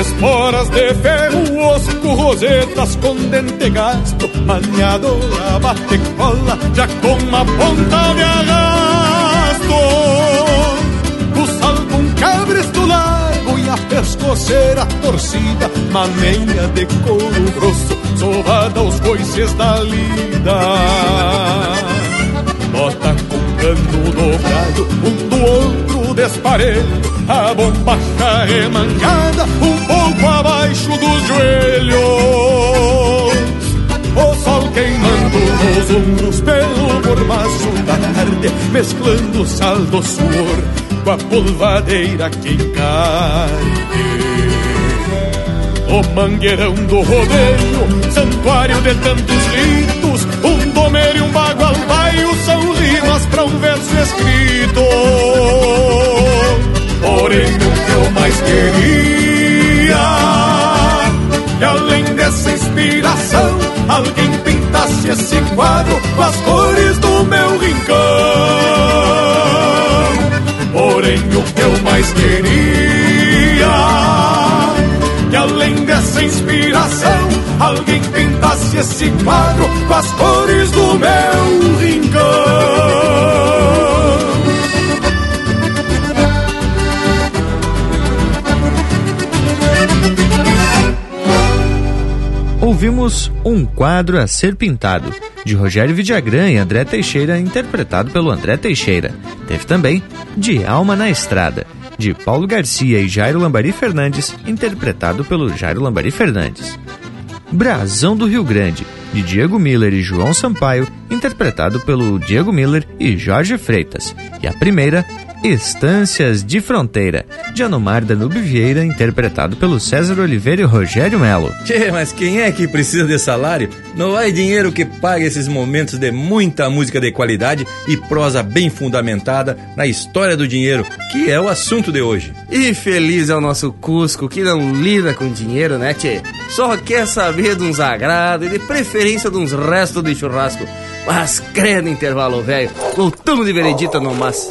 Esporas de ferro, osco, rosetas com dente gasto, maniado a bate cola, já com uma ponta de arrasto. O sal com cabresto largo e a pescoceira torcida, maneira de couro grosso, sovada aos coices da lida. Bota com cano dobrado, um do outro desparelho, a bombacha remangada, um pouco abaixo dos joelhos. O sol queimando nos ombros pelo mormaço da tarde, mesclando sal do suor com a polvadeira que encarde. O mangueirão do rodeio, santuário de tantos ritos, um domeiro e um bagual baio são rimas para um verso escrito. Porém, o que eu mais queria, e além dessa inspiração, alguém pintasse esse quadro com as cores do meu rincão. Porém, o que eu mais queria, que além dessa inspiração, alguém pintasse esse quadro com as cores do meu rincão. Ouvimos Um Quadro a Ser Pintado, de Rogério Vidagrã e André Teixeira, interpretado pelo André Teixeira. Teve também De Alma na Estrada, de Paulo Garcia e Jairo Lambari Fernandes, interpretado pelo Jairo Lambari Fernandes. Brasão do Rio Grande, de Diego Miller e João Sampaio, interpretado pelo Diego Miller e Jorge Freitas. E a primeira, Estâncias de Fronteira, de Anomar Danube Vieira, interpretado pelo César Oliveira e Rogério Melo. Tchê, mas quem é que precisa de salário? Não há dinheiro que pague esses momentos de muita música de qualidade e prosa bem fundamentada na história do dinheiro, que é o assunto de hoje. E feliz é o nosso Cusco, que não lida com dinheiro, né, tchê? Só quer saber de uns agrados e de preferência de uns restos de churrasco. Mas credo intervalo, velho. Voltamos de veredita no mas.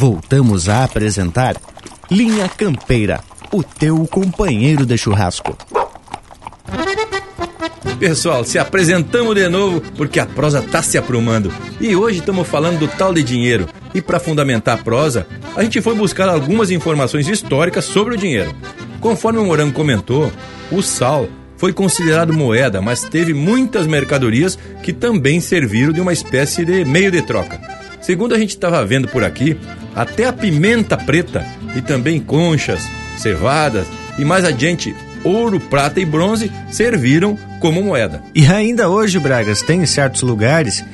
Voltamos a apresentar Linha Campeira, o teu companheiro de churrasco. Pessoal, se apresentamos de novo porque a prosa tá se aprumando. E hoje estamos falando do tal de dinheiro. E para fundamentar a prosa, a gente foi buscar algumas informações históricas sobre o dinheiro. Conforme o Morango comentou, o sal foi considerado moeda, mas teve muitas mercadorias que também serviram de uma espécie de meio de troca. Segundo a gente estava vendo por aqui, até a pimenta preta e também conchas, cevadas e mais adiante ouro, prata e bronze serviram como moeda. E ainda hoje, Bragas, tem certos lugares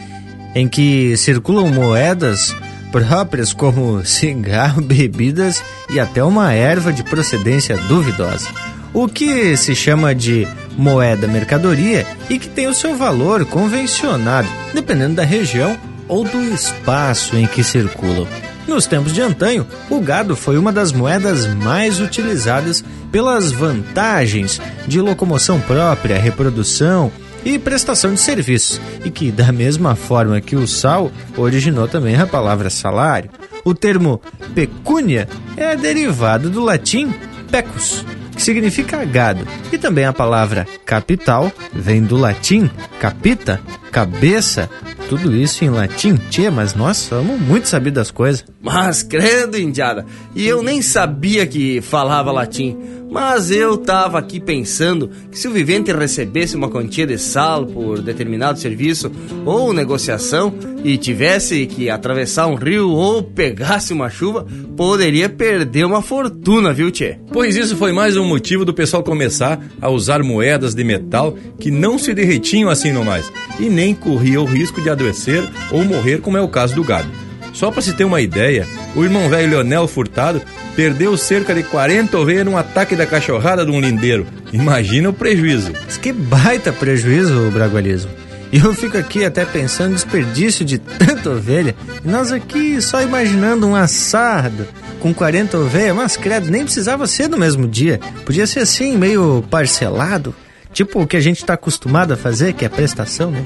em que circulam moedas próprias como *laughs* cigarro, bebidas e até uma erva de procedência duvidosa. o que se chama de moeda mercadoria e que tem o seu valor convencionado, dependendo da região ou do espaço em que circulam. Nos tempos de antanho, o gado foi uma das moedas mais utilizadas pelas vantagens de locomoção própria, reprodução e prestação de serviços, e que, da mesma forma que o sal, originou também a palavra salário. O termo pecúnia é derivado do latim pecus, que significa gado, e também a palavra capital vem do latim capita, cabeça, tudo isso em latim, tia, mas nós somos muito sabidos das coisas. Mas credo, indiada, e eu nem sabia que falava latim. Mas eu tava aqui pensando que se o vivente recebesse uma quantia de sal por determinado serviço ou negociação e tivesse que atravessar um rio ou pegasse uma chuva, poderia perder uma fortuna, viu, Tchê? Pois isso foi mais um motivo do pessoal começar a usar moedas de metal que não se derretiam assim no mais e nem corria o risco de adoecer ou morrer, como é o caso do gado. Só para se ter uma ideia, o irmão velho Leonel Furtado perdeu cerca de 40 ovelhas num ataque da cachorrada de um lindeiro. Imagina o prejuízo. Que baita prejuízo, Bragualismo. E eu fico aqui até pensando no desperdício de tanta ovelha. E nós aqui só imaginando um assado com 40 ovelhas, mas credo, nem precisava ser no mesmo dia. Podia ser assim, meio parcelado. Tipo o que a gente está acostumado a fazer, que é prestação, né?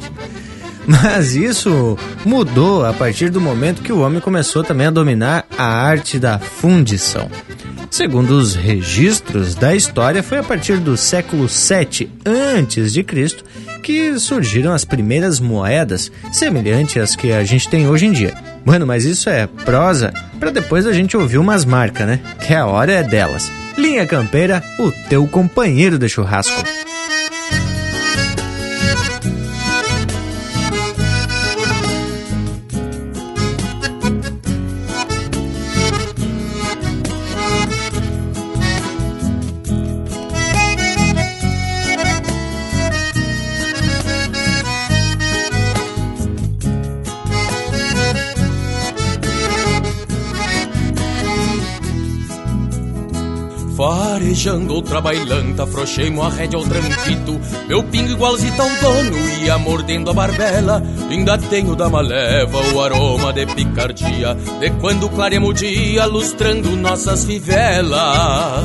Mas isso mudou a partir do momento que o homem começou também a dominar a arte da fundição. Segundo os registros da história, foi a partir do século 7 antes de Cristo que surgiram as primeiras moedas semelhantes às que a gente tem hoje em dia. Mano, mas isso é prosa para depois a gente ouvir umas marcas, né? Que a hora é delas. Linha Campeira, o teu companheiro de churrasco. Farejando outra bailanta, afrouxei-mo a rédea ao tranquito Meu pingo igualzito ao dono, ia mordendo a barbela. Ainda tenho da maleva o aroma de picardia De quando claremos o dia, lustrando nossas fivelas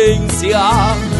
ausencia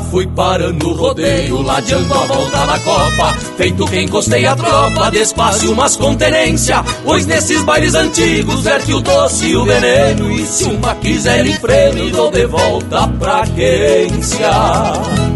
Fui parando o rodeio, ladeando a volta da copa. Feito que encostei a tropa, despacio umas contenência Pois nesses bailes antigos verte o doce e o veneno. E se uma quiser em freno, dou de volta pra quência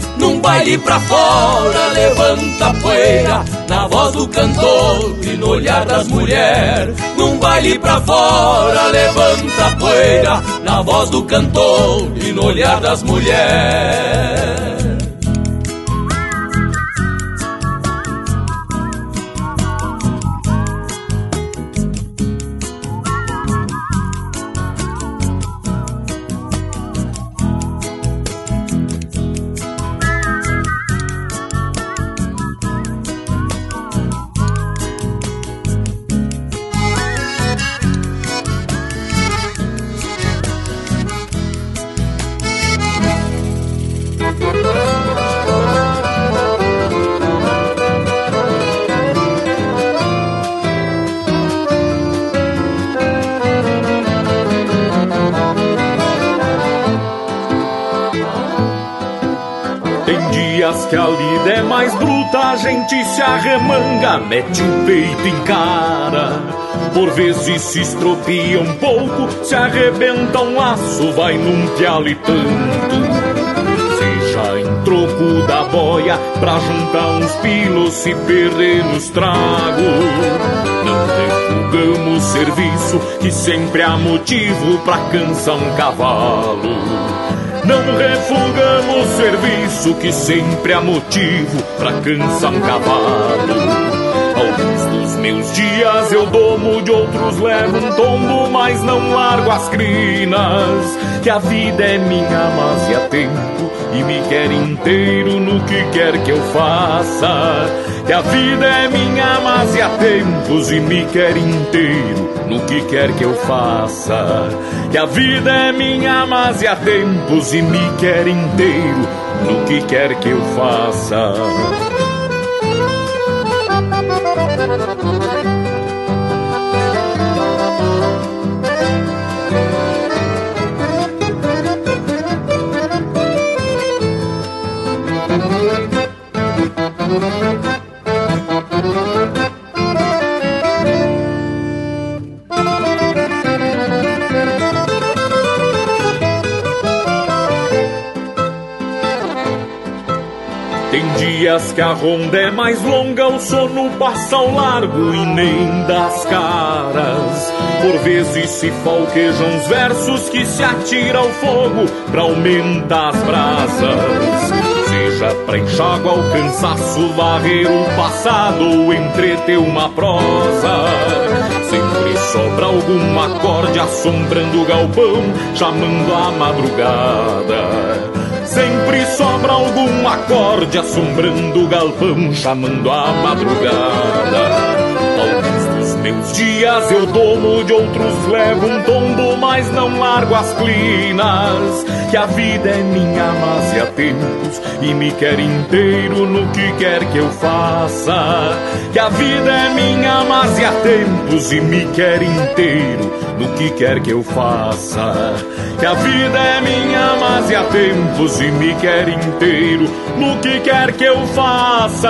Num baile pra fora, levanta a poeira, na voz do cantor e no olhar das mulheres. Num baile pra fora, levanta a poeira, na voz do cantor e no olhar das mulheres. Gente se arremanga, mete o peito em cara. Por vezes se estropia um pouco, se arrebenta um laço, vai num pialo e tanto. Seja em troco da boia, pra juntar uns pilos, se perder nos tragos. Não refugamos serviço, que sempre há motivo pra cansar um cavalo. Não refugamos serviço que sempre há motivo pra cansar um cavalo. Alguns dos meus dias eu domo, de outros levo um tombo, mas não largo as crinas. Que a vida é minha, mas e há tempo e me quer inteiro no que quer que eu faça. Que a vida é minha, mas e há tempos e me quer inteiro no que quer que eu faça. Que a vida é minha, mas e há tempos e me quer inteiro no que quer que eu faça. Dias que a ronda é mais longa, o sono passa ao largo e nem das caras. Por vezes se falquejam os versos que se atira ao fogo pra aumentar as brasas. Seja pra enxágua o cansaço, varrer o passado ou entreter uma prosa. Sempre sobra algum acorde assombrando o galpão, chamando a madrugada. Sempre sobra algum acorde assombrando o galpão, chamando a madrugada. Meus dias eu domo, de outros levo um tombo, mas não largo as clinas. Que a vida é minha, mas há tempos e me quer inteiro no que quer que eu faça. Que a vida é minha, mas há tempos e me quer inteiro no que quer que eu faça. Que a vida é minha, mas há tempos e me quer inteiro no que quer que eu faça.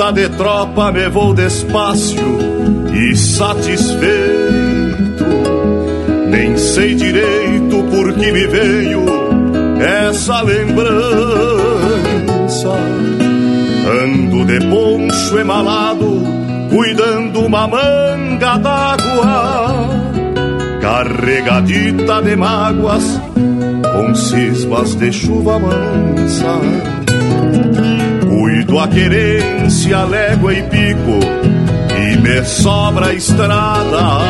Volta de tropa me vou despacio e satisfeito. Nem sei direito por que me veio essa lembrança. Ando de poncho emalado, cuidando uma manga d'água, carregadita de mágoas, com cismas de chuva mansa Cuido a querência, légua e pico, e me sobra a estrada.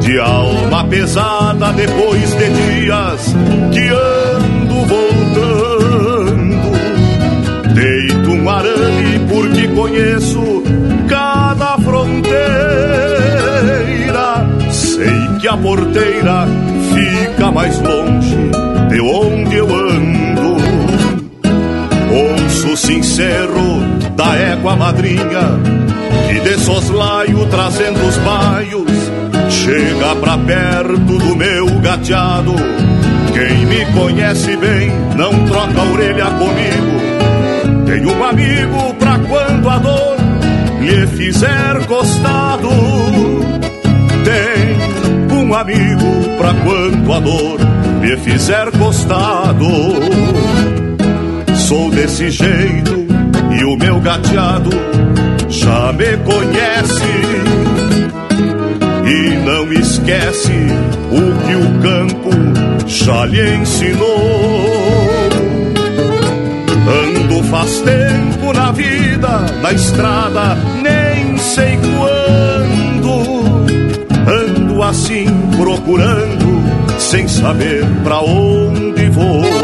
De alma pesada depois de dias que ando cantando. Deito um arame porque conheço cada fronteira. Sei que a porteira fica mais longe de onde eu ando. Sincero da égua madrinha que de soslaio trazendo os baios chega pra perto do meu gateado. Quem me conhece bem não troca a orelha comigo. Tenho um amigo pra quando a dor lhe fizer costado. Tem um amigo pra quando a dor lhe fizer costado. Sou desse jeito e o meu gateado já me conhece e não esquece o que o campo já lhe ensinou. Ando faz tempo na vida, na estrada, nem sei quando. Ando assim procurando, sem saber pra onde vou.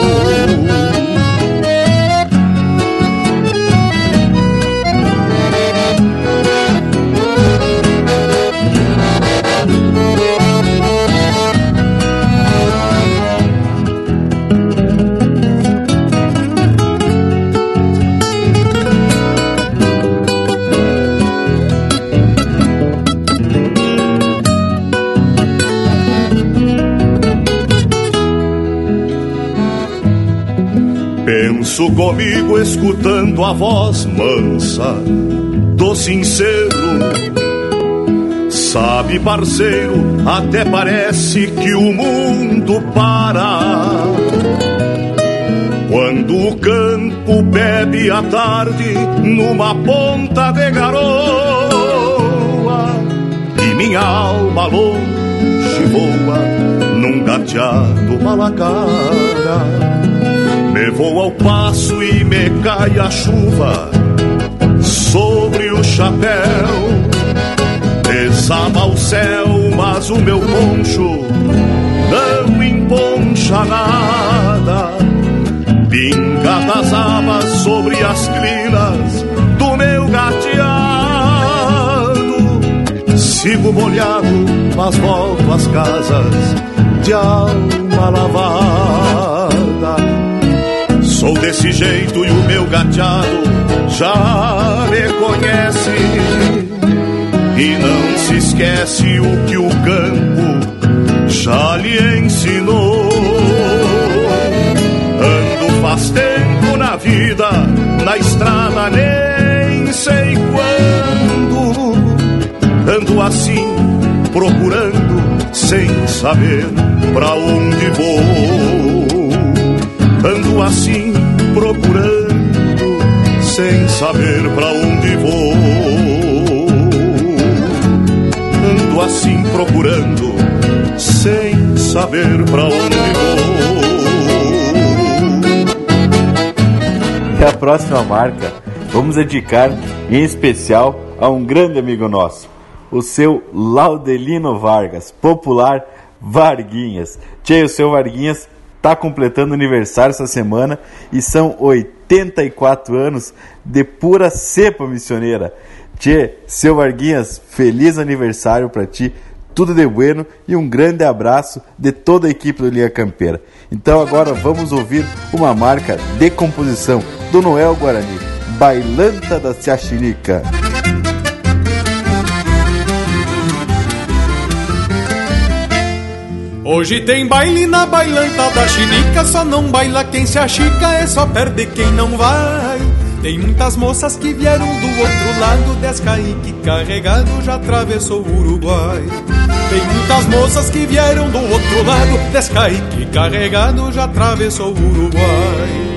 Penso comigo escutando a voz mansa do sincero. Sabe, parceiro, até parece que o mundo para. Quando o campo bebe à tarde numa ponta de garoa e minha alma longe voa num gateado malacara. Me vou ao passo e me cai a chuva sobre o chapéu. Desaba o céu, mas o meu poncho não emponcha nada. Pinga das abas sobre as crinas do meu gateado. Sigo molhado, mas volto às casas de alma lavada. Sou desse jeito e o meu gateado já me conhece. E não se esquece o que o campo já lhe ensinou. Ando faz tempo na vida, na estrada nem sei quando. Ando assim, procurando, sem saber pra onde vou. Ando assim procurando, sem saber pra onde vou. Ando assim procurando, sem saber pra onde vou. E a próxima marca vamos dedicar em especial a um grande amigo nosso, o seu Laudelino Vargas, popular Varguinhas. Tchê, o seu Varguinhas está completando aniversário essa semana e são 84 anos de pura cepa missioneira. Tchê, seu Varguinhas, feliz aniversário para ti, tudo de bueno e um grande abraço de toda a equipe do Linha Campeira. Então agora vamos ouvir uma marca de composição do Noel Guarani, Bailanta da Ciaxinica. Hoje tem baile na bailanta da chinica, só não baila quem se achica, é só perde quem não vai. Tem muitas moças que vieram do outro lado, Descaique carregado já atravessou o Uruguai. Tem muitas moças que vieram do outro lado, Descaique carregado já atravessou o Uruguai.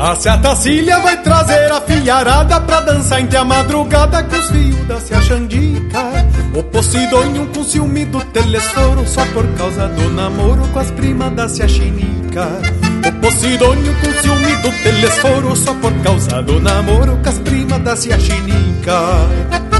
A Ciatacília vai trazer a filharada pra dançar entre a madrugada com os fios da Ciachandica. O Posidônio com ciúme do telesforo só por causa do namoro com as primas da Ciachinica. O Posidônio com ciúme do telesforo Só por causa do namoro com as primas da Cia Chinica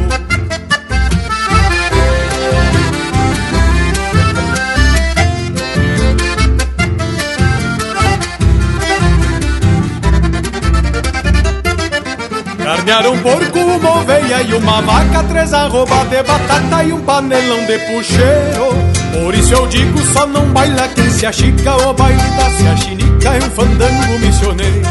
Um porco, uma oveia e uma vaca Três arroba de batata e um panelão de puxeiro. Por isso eu digo, só não baila quem se achica O baile da se achinica é um fandango missioneiro.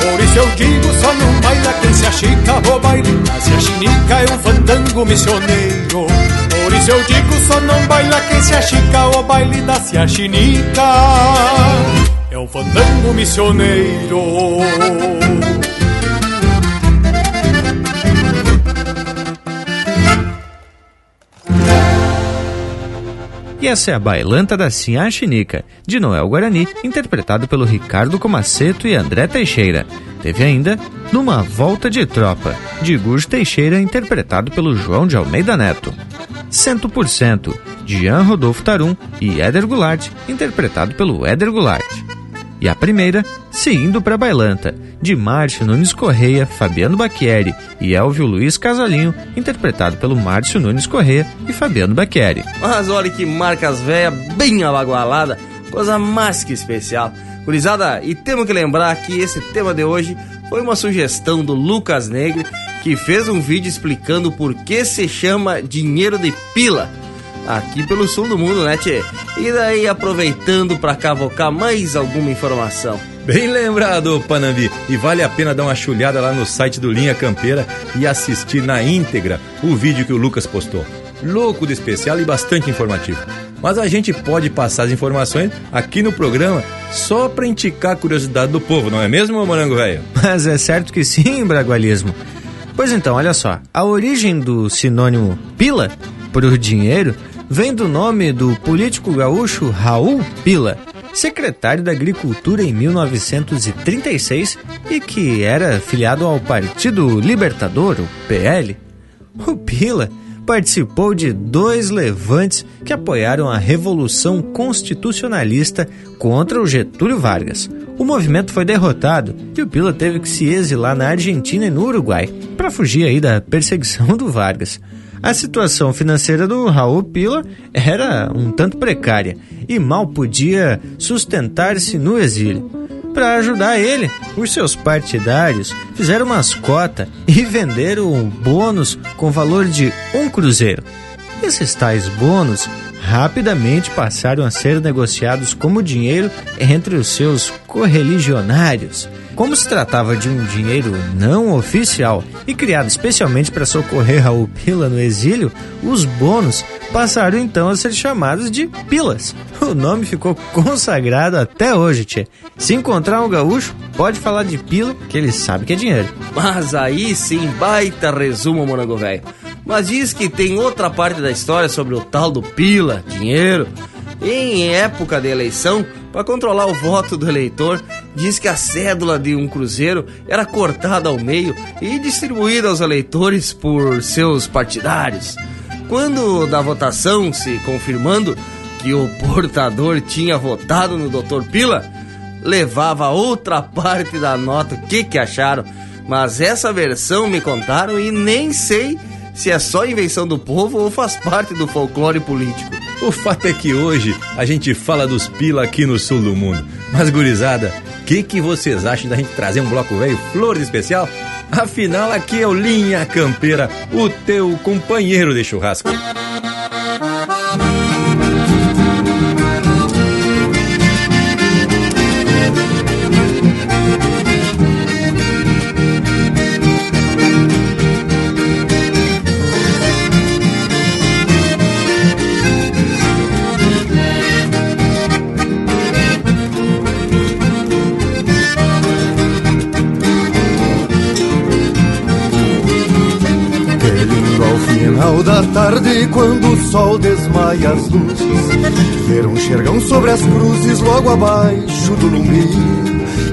Por isso eu digo, só não baila quem se achica O baile da se achinica é um fandango missioneiro. Por isso eu digo, só não baila quem se achica O baile da se achinica é um fandango missioneiro E essa é a Bailanta da Sinha Chinica, de Noel Guarani, interpretado pelo Ricardo Comaceto e André Teixeira. Teve ainda Numa Volta de Tropa, de Gur Teixeira, interpretado pelo João de Almeida Neto. 100%, de Jean Rodolfo Tarum e Éder Goulart, interpretado pelo Éder Goulart. E a primeira, Seguindo para Bailanta, de Márcio Nunes Correia, Fabiano Bacchieri e Elvio Luiz Casalinho, interpretado pelo Márcio Nunes Correia e Fabiano Bacchieri. Mas olha que marcas velhas, bem abagualada, coisa mais que especial. Curizada, e temos que lembrar que esse tema de hoje foi uma sugestão do Lucas Negre, que fez um vídeo explicando por que se chama dinheiro de pila aqui pelo sul do mundo, né, Tchê? E daí aproveitando para cavocar mais alguma informação. Bem lembrado, Panambi. E vale a pena dar uma chulhada lá no site do Linha Campeira e assistir na íntegra o vídeo que o Lucas postou. Louco de especial e bastante informativo. Mas a gente pode passar as informações aqui no programa só para indicar a curiosidade do povo, não é mesmo, Morango Velho? Mas é certo que sim, Bragualismo. Pois então, olha só. A origem do sinônimo pila por dinheiro vem do nome do político gaúcho Raul Pila, secretário da Agricultura em 1936 e que era filiado ao Partido Libertador, o PL. O Pila participou de dois levantes que apoiaram a Revolução Constitucionalista contra o Getúlio Vargas. O movimento foi derrotado e o Pila teve que se exilar na Argentina e no Uruguai para fugir aí da perseguição do Vargas. A situação financeira do Raul Pila era um tanto precária e mal podia sustentar-se no exílio. Para ajudar ele, os seus partidários fizeram mascota e venderam bônus com valor de um cruzeiro. Esses tais bônus rapidamente passaram a ser negociados como dinheiro entre os seus correligionários. Como se tratava de um dinheiro não oficial e criado especialmente para socorrer Raul Pila no exílio, os bônus passaram então a ser chamados de pilas. O nome ficou consagrado até hoje, tchê. Se encontrar um gaúcho, pode falar de pila, que ele sabe que é dinheiro. Mas aí sim, baita resumo, morango velho. Mas diz que tem outra parte da história sobre o tal do pila, dinheiro. Em época de eleição, para controlar o voto do eleitor, diz que a cédula de um cruzeiro era cortada ao meio e distribuída aos eleitores por seus partidários. Quando da votação se confirmando que o portador tinha votado no Dr. Pila, levava outra parte da nota. O que que acharam? Mas essa versão me contaram e nem sei se é só invenção do povo ou faz parte do folclore político. O fato é que hoje a gente fala dos pila aqui no sul do mundo. Mas, gurizada, o que, que vocês acham da gente trazer um bloco velho flores especial? Afinal, aqui é o Linha Campeira, o teu companheiro de churrasco. Tarde, quando o sol desmaia as luzes, ver um xergão sobre as cruzes logo abaixo do lumbi.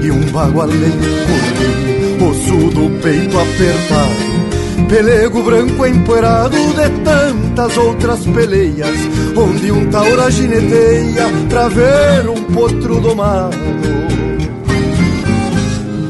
E um bagualeiro correr, osso do peito apertado, pelego branco empoeirado de tantas outras peleias, onde um taura gineteia pra ver um potro domado.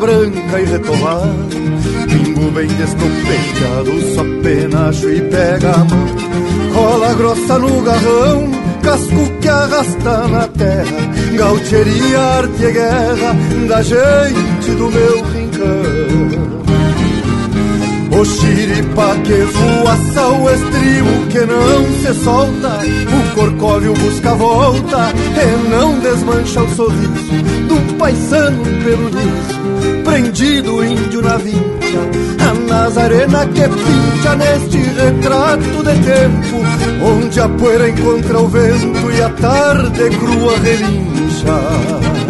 branca e retomada Pingo bem descompechado, só penacho e pega a mão. Cola grossa no garrão, casco que arrasta na terra. Gaucheria, arte e guerra da gente do meu rincão o xiripa que voaça o estribo que não se solta. O corcóvio busca volta e não desmancha o sorriso Do paisano pelo liso, prendido índio na vincha A Nazarena que pincha neste retrato de tempo Onde a poeira encontra o vento e a tarde crua relincha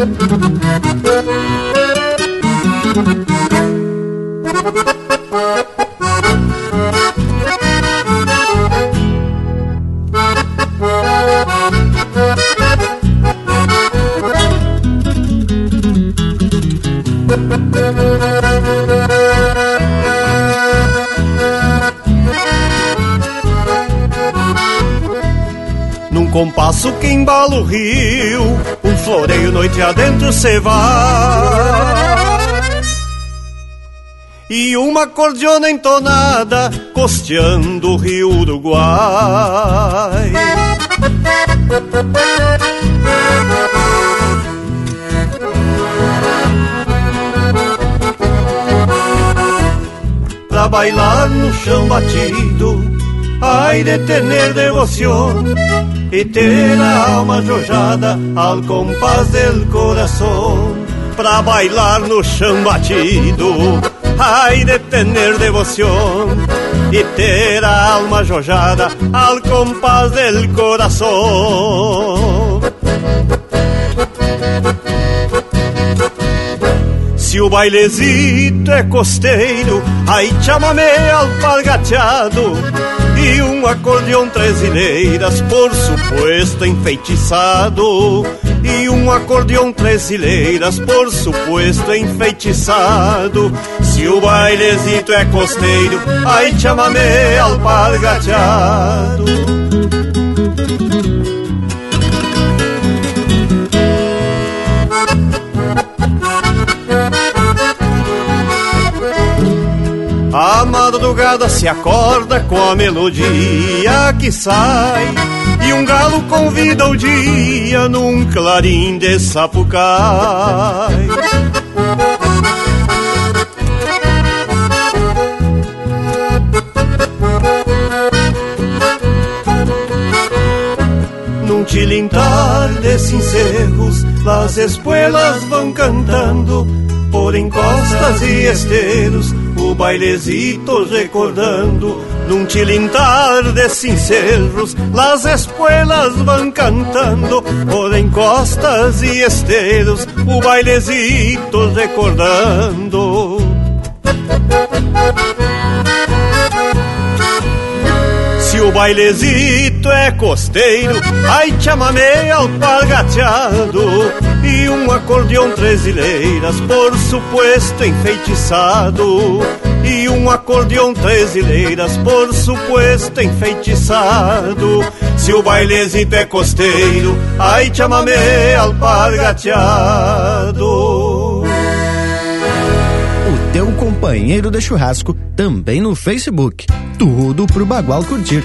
Thank you. Com compasso que embala o rio, um floreio noite adentro se vai. E uma cordiona entonada costeando o rio Uruguai. Pra bailar no chão batido ai de tener devoción y ter a alma jojada al compás del corazón. Pra bailar no chão batido, ai de tener devoción y ter a alma jojada al compás del corazón. Se o bailezito é costeiro, aí chamamé alpargateado e um acordeão trezileiras, por suposto enfeitiçado. E um acordeão trezileiras, por suposto enfeitiçado. Se o bailezito é costeiro, aí chamamé alpargateado. A madrugada se acorda com a melodia que sai. E um galo convida o dia num clarim de sapucai. Num tilintar de cincerros, Las espuelas vão cantando Por encostas e esteiros o bailezito recordando num tilintar de cincerros, las espuelas vão cantando por encostas e esteiros, o bailezito recordando. Se o bailezito é costeiro, ai chamamé alpargateado E um acordeão trezileiras, por suposto enfeitiçado E um acordeão trezileiras, por suposto enfeitiçado. Se o bailezito é costeiro, ai chamamé alpargateado. O teu companheiro de churrasco também no Facebook. Tudo pro Bagual curtir.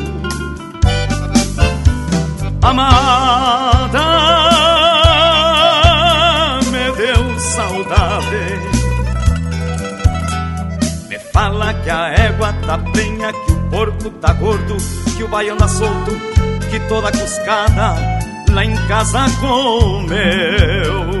Amada, Me fala que a égua tá penha, que o porco tá gordo, que o baiano tá solto, toda cuscada lá em casa comeu.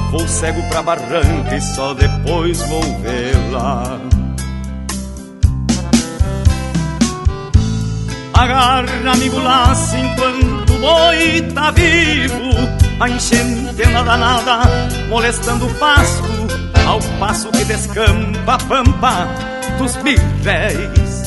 Vou cego pra barranca e só depois vou vê-la. Agarra, amigo laço, enquanto o boi tá vivo. A enchente anda danada, molestando o pasto, ao passo que descampa a pampa dos birréis.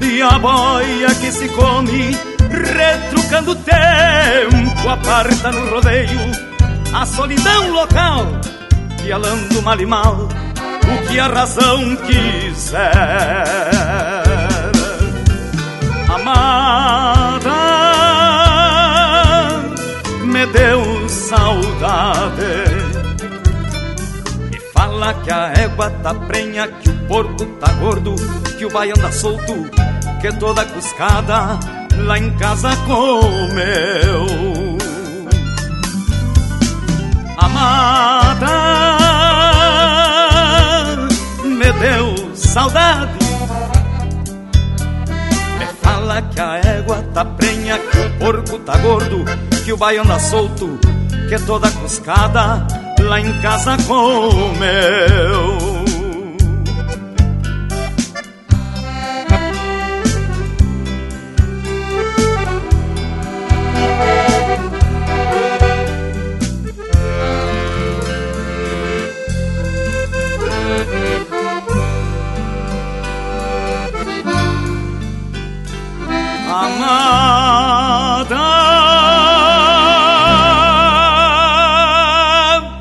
E a boia que se come retrucando o tempo, aparta no rodeio a solidão local, pialando mal e mal o que a razão quiser. Amada, me deu saudade. Me fala que a égua tá prenha, que o porco tá gordo, que o baiano anda solto, que toda cuscada lá em casa comeu. Amada, me deu saudade. Me fala que a égua tá prenha, que o porco tá gordo, que o baiano anda solto, que toda cuscada lá em casa comeu.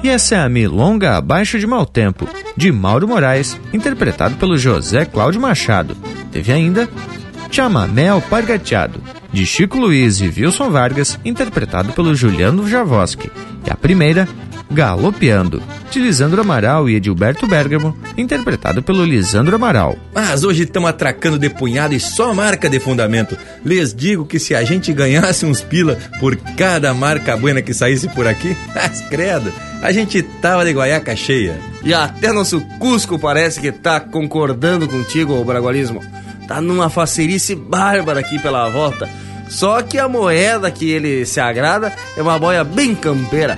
Essa é a Milonga Abaixo de Mau Tempo, de Mauro Moraes, interpretado pelo José Cláudio Machado. Teve ainda Chamamé Pargateado, de Chico Luiz e Wilson Vargas, interpretado pelo Juliano Javoski. E a primeira, Galopeando, de Lisandro Amaral e Edilberto Bergamo, interpretado pelo Lisandro Amaral. Mas hoje estamos atracando de punhado e só marca de fundamento. Les digo que se a gente ganhasse uns pila por cada marca buena que saísse por aqui, *laughs* mas credo, a gente tava de guaiaca cheia. E até nosso Cusco parece que tá concordando contigo, o Bragualismo. Tá numa facerice bárbara aqui pela volta. Só que a moeda que ele se agrada é uma boia bem campeira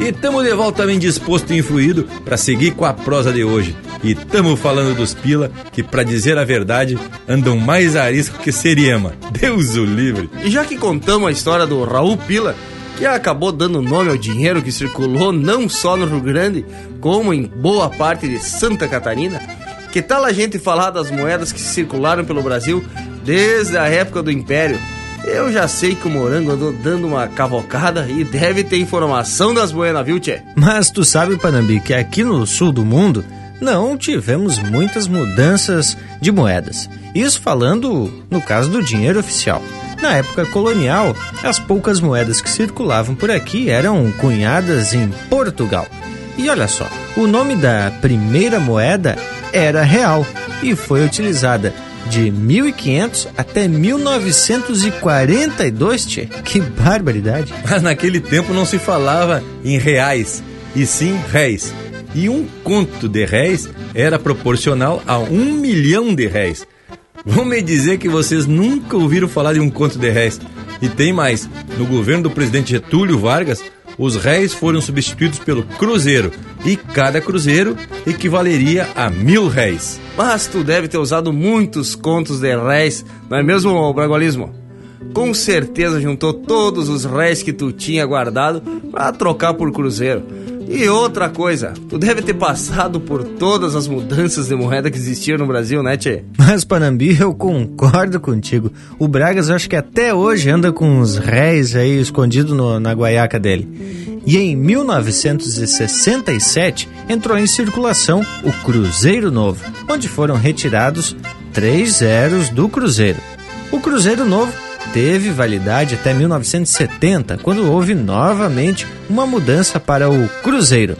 E tamo de volta bem disposto e influído para seguir com a prosa de hoje. E tamo falando dos pila que, para dizer a verdade, andam mais a risco que seriema. Deus o livre. E já que contamos a história do Raul Pila, que acabou dando nome ao dinheiro que circulou não só no Rio Grande, como em boa parte de Santa Catarina, que tal a gente falar das moedas que circularam pelo Brasil desde a época do Império? Eu já sei que o Morango andou dando uma cavocada e deve ter informação das buenas, viu, tchê? Mas tu sabe, Panambi, que aqui no sul do mundo não tivemos muitas mudanças de moedas. Isso falando no caso do dinheiro oficial. Na época colonial, as poucas moedas que circulavam por aqui eram cunhadas em Portugal. E olha só, o nome da primeira moeda era real e foi utilizada de 1500 até 1942, tchê. Que barbaridade. *laughs* Mas naquele tempo não se falava em reais, e sim réis. E um conto de réis era proporcional a um milhão de réis. Vão me dizer que vocês nunca ouviram falar de um conto de réis. E tem mais, no governo do presidente Getúlio Vargas, os réis foram substituídos pelo cruzeiro e cada cruzeiro equivaleria a mil réis. Mas tu deve ter usado muitos contos de réis, não é mesmo, Bragualismo? Com certeza juntou todos os réis que tu tinha guardado para trocar por cruzeiro. E outra coisa, tu deve ter passado por todas as mudanças de moeda que existiam no Brasil, né, Tchê? Mas, Panambi, eu concordo contigo. O Bragas, eu acho que até hoje anda com uns réis aí escondido na guaiaca dele. E em 1967 entrou em circulação o Cruzeiro Novo, onde foram retirados três zeros do Cruzeiro. O Cruzeiro Novo teve validade até 1970, quando houve novamente uma mudança para o Cruzeiro.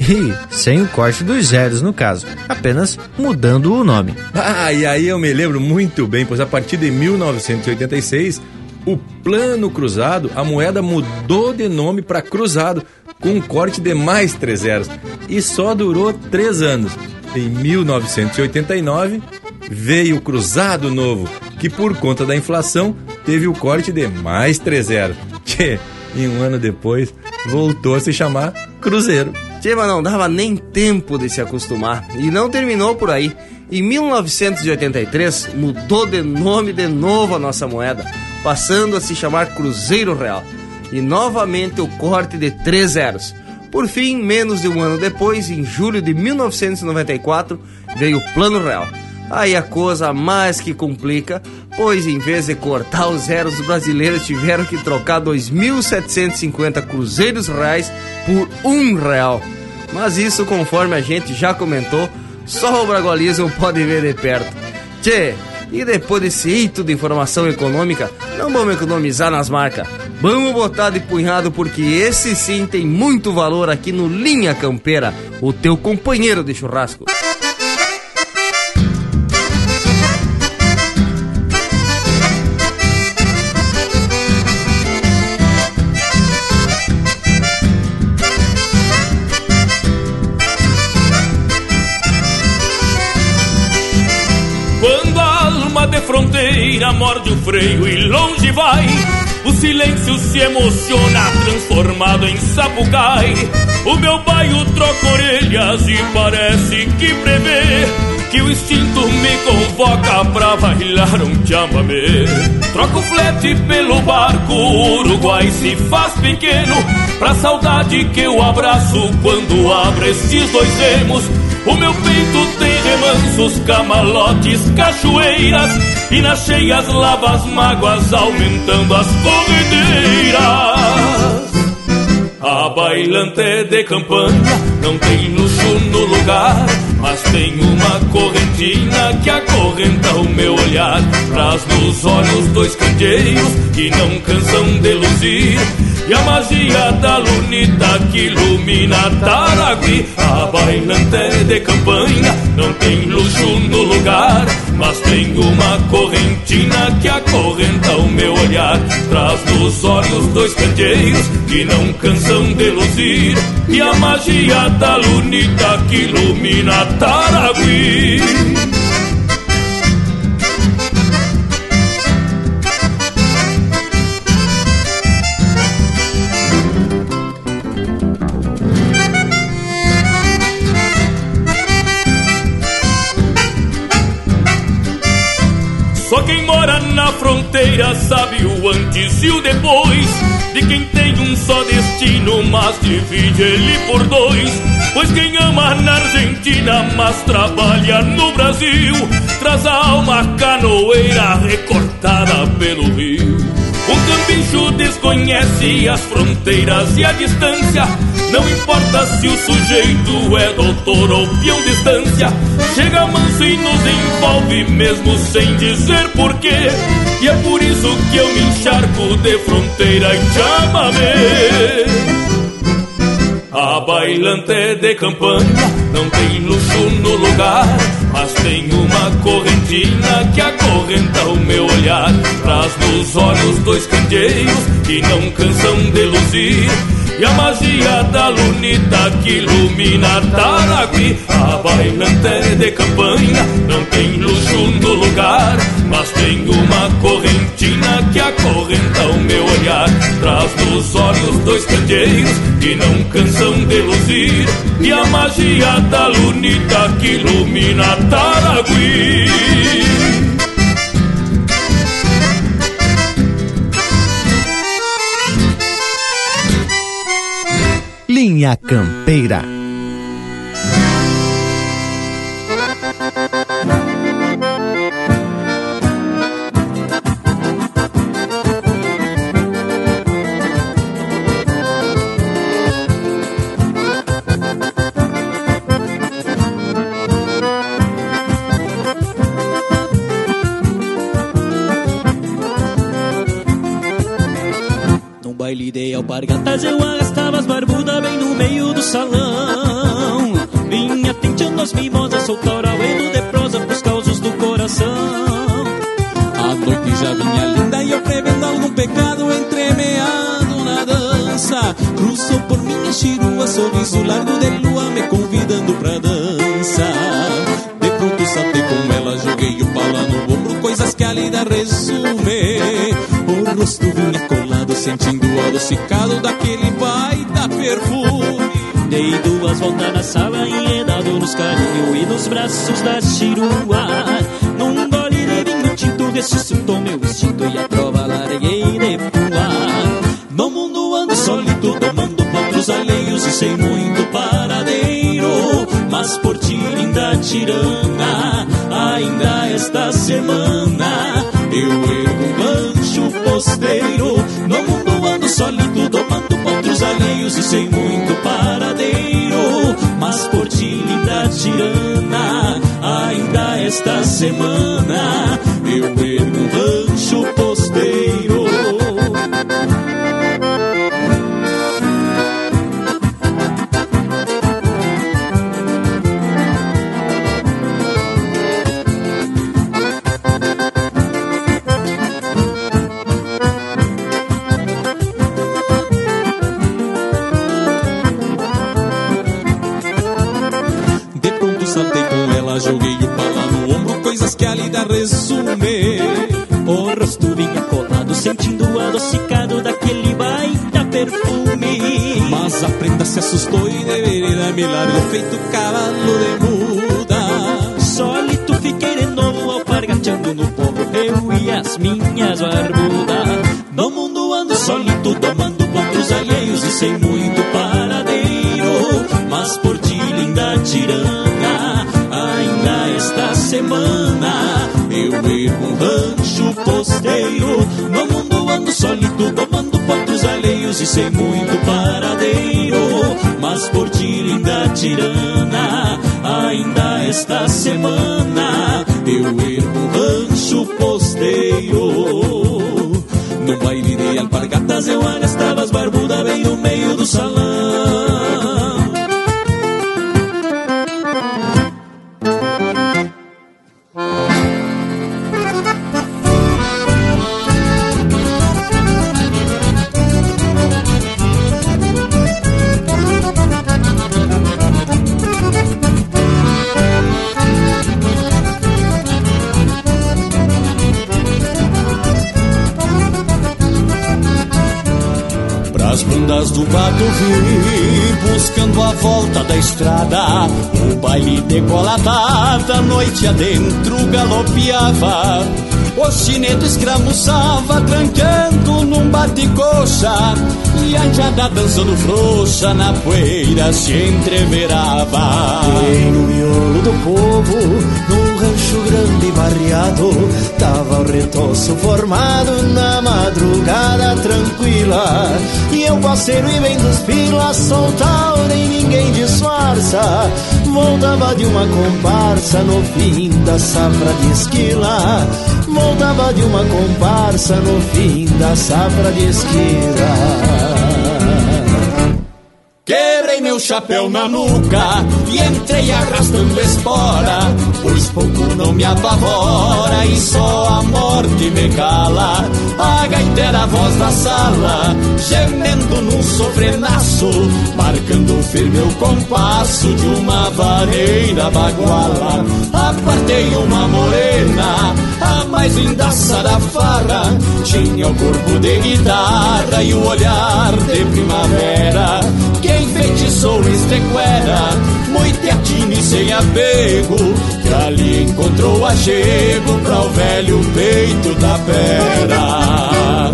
E sem o corte dos zeros, no caso, apenas mudando o nome. Ah, e aí eu me lembro muito bem, pois a partir de 1986, o plano cruzado, a moeda mudou de nome para cruzado, com um corte de mais três zeros. E só durou três anos. Em 1989, veio o cruzado novo, que por conta da inflação teve o corte de mais 3 zeros. *laughs* Tchê, e um ano depois voltou a se chamar Cruzeiro. Tchê, mas não dava nem tempo de se acostumar. E não terminou por aí. Em 1983 mudou de nome de novo a nossa moeda, passando a se chamar Cruzeiro Real. E novamente o corte de 3 zeros. Por fim, menos de um ano depois, em julho de 1994, veio o Plano Real Aí a coisa mais que complica, pois em vez de cortar os zeros, os brasileiros tiveram que trocar 2.750 cruzeiros reais por um real. Mas isso, conforme a gente já comentou, só o Bragualismo pode ver de perto. Tchê, e depois desse eito de informação econômica, não vamos economizar nas marcas. Vamos botar de punhado porque esse sim tem muito valor aqui no Linha Campeira, o teu companheiro de churrasco. Fronteira morde o freio e longe vai. O silêncio se emociona, transformado em sapucai. O meu bairro troca orelhas e parece que prevê que o instinto me convoca pra bailar um chamamé. Troco o flete pelo barco, o Uruguai se faz pequeno. Pra saudade que eu abraço quando abro estes dois remos. O meu peito tem remansos, camalotes, cachoeiras E nas cheias lava as mágoas, aumentando as corredeiras. A bailante de campanha não tem luxo no lugar Mas tem uma correntina que acorrenta o meu olhar. Traz nos olhos dois candeeiros que não cansam de luzir e a magia da lunita que ilumina Taragui A bailante de campanha não tem luxo no lugar Mas tem uma correntina que acorrenta o meu olhar. Traz nos olhos dois candeeiros que não cansam de luzir. E a magia da lunita que ilumina Taragui fronteira sabe o antes e o depois De quem tem um só destino, mas divide ele por dois. Pois quem ama na Argentina, mas trabalha no Brasil Traz a alma canoeira recortada pelo rio. Um cambicho desconhece as fronteiras e a distância. Não importa se o sujeito é doutor ou peão distância. Chega manso e nos envolve mesmo sem dizer porquê E é por isso que eu me encharco de fronteira e chamamé A bailante de campanha não tem luxo no lugar, mas tem uma correntina que acorrenta o meu olhar. Traz nos olhos dois candeeiros que não cansam de luzir. E a magia da lunita que ilumina Taragui A bailante de campanha não tem luxo no lugar Mas tem uma correntina que acorrenta o meu olhar. Traz nos olhos dois candeeiros que não cansam de luzir E a magia da lunita que ilumina Taragui Linha Campeira. Num baile de alpargatas eu na dança. Cruzou por minha chirua, sorriso largo de lua me convidando pra dança. De pronto saltei com ela, joguei o pau lá no ombro Coisas que a lida resume. O rosto vinha colado, sentindo o adocicado daquele baita perfume. Dei duas voltas na sala, enredado nos carinhos e nos braços da chirua. Num gole de vinho tinto, ressuscitou meu instinto e a sem muito paradeiro Mas por ti, linda tirana, ainda esta semana Eu ergo um lancho posteiro. No mundo ando solito, tomando potros alheios e sem muito paradeiro Mas por ti, linda tirana, ainda esta semana Eu ergo um rancho posteiro feito cavalo de muda. Solito fiquei de novo, alpargateando no povo, eu e as minhas barbudas. No mundo ando solito, tomando potros alheios e sem muito paradeiro. Mas por ti, linda tirana, ainda esta semana eu ergo um rancho posteiro. No mundo ando solito, tomando potros alheios e sem muito paradeiro. Mas por ti, tirana, ainda esta semana eu ergo rancho posteiro. No baile de alpargatas eu arrastava as O chineto escramuçava, trancando num bate-coxa, e a jada dançando frouxa na poeira se entreverava. E no miolo do povo, num rancho grande e barreado, tava o retoço formado na madrugada tranquila. E eu parceiro e bem dos pilas, soltar nem ninguém disfarça. Voltava de uma comparsa no fim da safra de esquila. Voltava de uma comparsa no fim da safra de esquila. Quebrei Quebrei meu chapéu na nuca e entrei arrastando espora, pois pouco não me apavora e só a morte me cala. A gaiteira a voz da sala, gemendo num sofrenaço, marcando firme o compasso de uma vareira baguala. Apartei uma morena, a mais lindaça da farra, tinha o corpo de guitarra e o olhar de primavera. Enfeitiçou estequera, muito atine sem apego, que ali encontrou achego pra o velho peito da pera.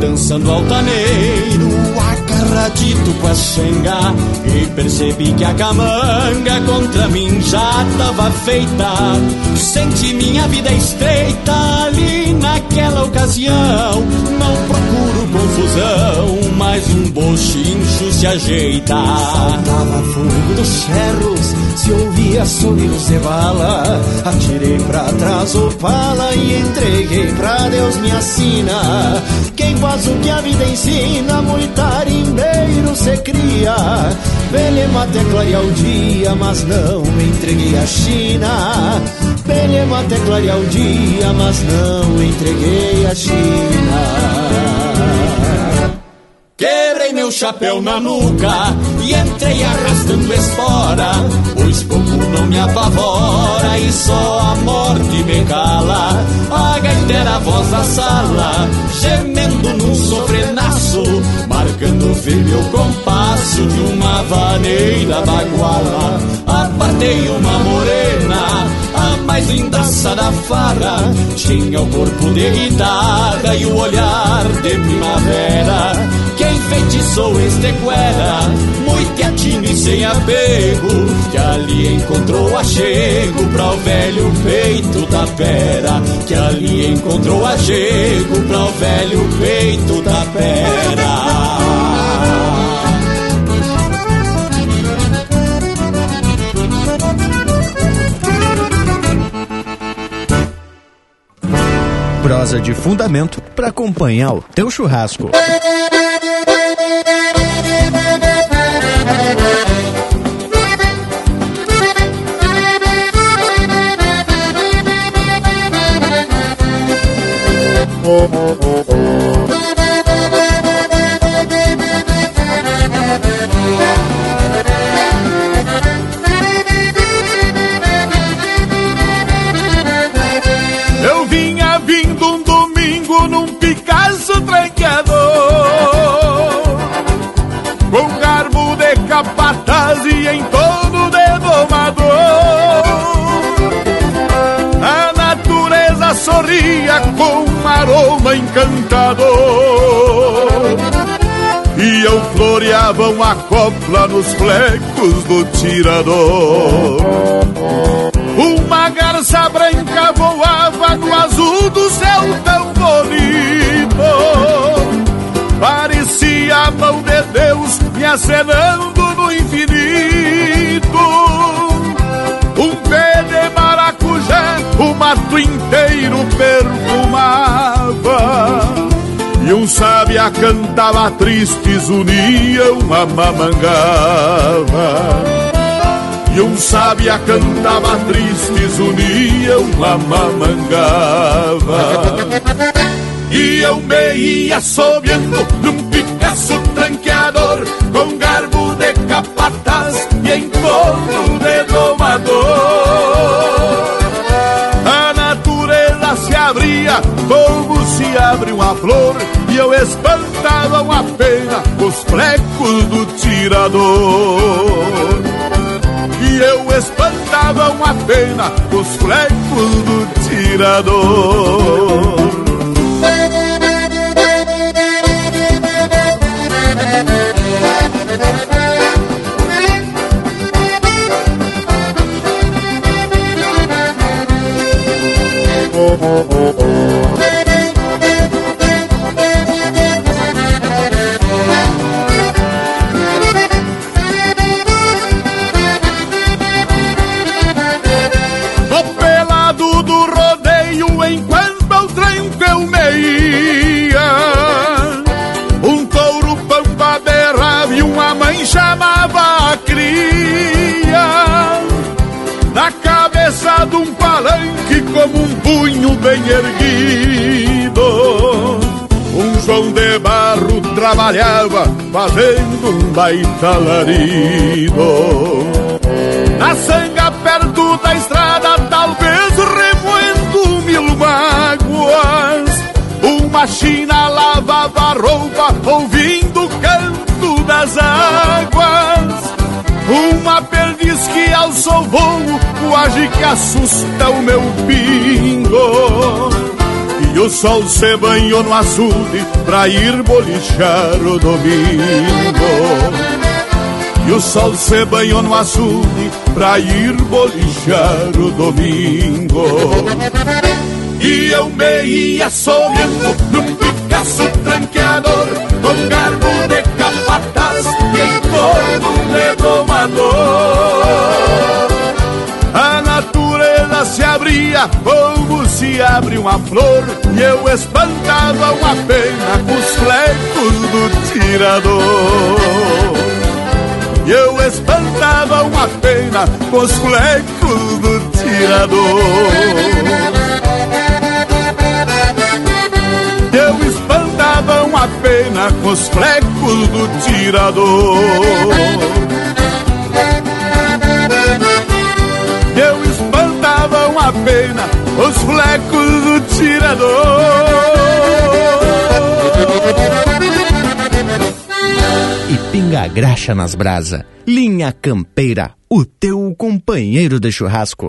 Dançando altaneiro, agarradito com a xenga E percebi que a camanga contra mim já tava feita. Senti minha vida estreita ali naquela ocasião Não procuro confusão, mas um bochincho se ajeita. Saltava fogo dos cerros, se ouvia sonidos de bala. Atirei pra trás o pala e entreguei pra Deus me assina Quem faz o que a vida ensina, muito tarimbeiro se cria. Belema até clarear o dia, mas não entreguei a China. Belema até clarear o dia, mas não entreguei a China Quebrei meu chapéu na nuca e entrei arrastando espora, pois pouco não me apavora e só a morte me cala. A gaiteira a voz da sala, gemendo num sofrenaço, marcando firme o compasso de uma vaneira baguala. Apartei uma morena, a mais lindaça da farra, tinha o corpo de guitarra e o olhar de primavera. Quem feitiçou estequera, muito atino e sem apego, que ali encontrou achego pra o velho peito da pera, que ali encontrou achego pra o velho peito da pera. Prosa de fundamento para acompanhar o teu churrasco. Oh, oh, oh, oh. Encantador E eu floreava uma copla nos flecos do tirador uma garça branca voava no azul do céu tão bonito. Parecia a mão de Deus me acenando no infinito. O mato inteiro perfumava. E um sábia cantava tristes, unia uma mamangava. E um sábia cantava tristes, unia uma mamangava. E eu me ia assobiando num Picasso tranqueador, com garbo de capataz e torno de domador. Como se abre uma flor, e eu espantava uma pena os flecos do tirador. E eu espantava uma pena os flecos do tirador. oh bem erguido. Um João de Barro trabalhava fazendo um baita larido. Na sanga perto da estrada, talvez remoendo mil mágoas. Uma china lavava roupa ouvindo o canto das águas. Uma perdiz que alçou voo, quase que assusta o meu pingo. E o sol se banhou no açude pra ir bolichar o domingo. E o sol se banhou no açude pra ir bolichar o domingo. E eu me ia sorrindo num Picasso tranqueador Com garbo de capataz e em torno de domador abria como se abre uma flor E eu espantava uma pena com os flecos do tirador e eu espantava uma pena com os flecos do tirador. Eu espantava uma pena com os flecos do tirador. Uma pena os flecos do tirador. E pinga graxa nas brasa. Linha Campeira, o teu companheiro de churrasco.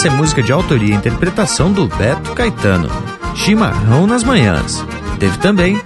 Essa é música de autoria e interpretação do Beto Caetano, Chimarrão nas Manhãs. Teve também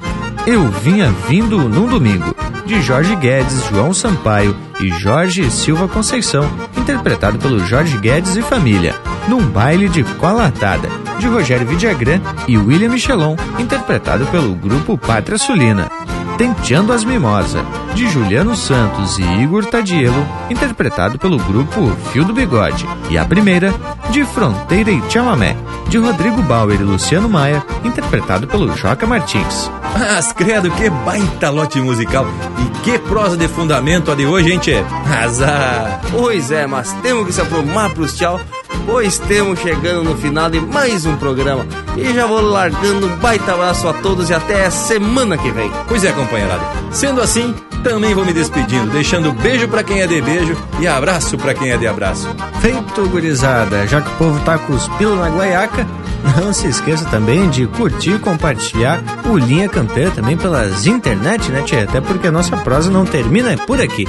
Eu Vinha Vindo num Domingo, de Jorge Guedes, João Sampaio e Jorge Silva Conceição, interpretado pelo Jorge Guedes e Família, num baile de colatada, de Rogério Vidagrã e William Michelon, interpretado pelo grupo Pátria Sulina. Tenteando as Mimosa, de Juliano Santos e Igor Tadielo, interpretado pelo grupo Fio do Bigode. E a primeira, de Fronteira e Chamamé, de Rodrigo Bauer e Luciano Maia, interpretado pelo Joca Martins. Mas credo, que baita lote musical e que prosa de fundamento a de hoje, hein, tchê? Azar! Pois é, mas temos que se aprumar pros tchau, pois temos chegando no final de mais um programa. E já vou largando um baita abraço a todos e até a semana que vem. Pois é, companheirada. Sendo assim, também vou me despedindo, deixando beijo para quem é de beijo e abraço para quem é de abraço. Feito, gurizada. Já que o povo tá com os pilos na guaiaca, *laughs* não se esqueça também de curtir e compartilhar o Linha Campeira também pelas internet, né, tia? Até porque a nossa prosa não termina por aqui.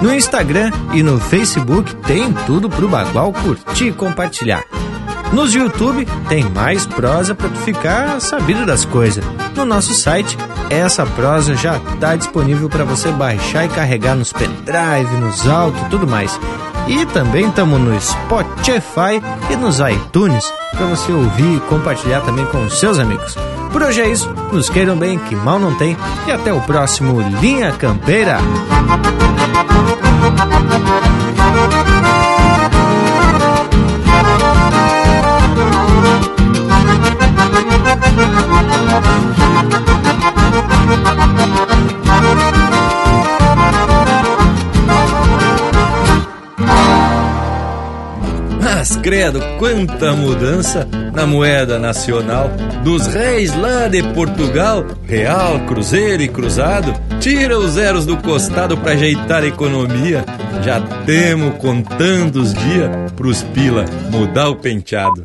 No Instagram e no Facebook tem tudo pro Bagual curtir e compartilhar. Nos YouTube tem mais prosa para tu ficar sabido das coisas. No nosso site, essa prosa já está disponível para você baixar e carregar nos pendrive, nos autos e tudo mais. E também estamos no Spotify e nos iTunes para você ouvir e compartilhar também com os seus amigos. Por hoje é isso, nos queiram bem, que mal não tem, e até o próximo Linha Campeira. Credo, quanta mudança na moeda nacional dos reis lá de Portugal, real, cruzeiro e cruzado. Tira os zeros do costado para ajeitar a economia. Já temo contando os dias pros pila mudar o penteado.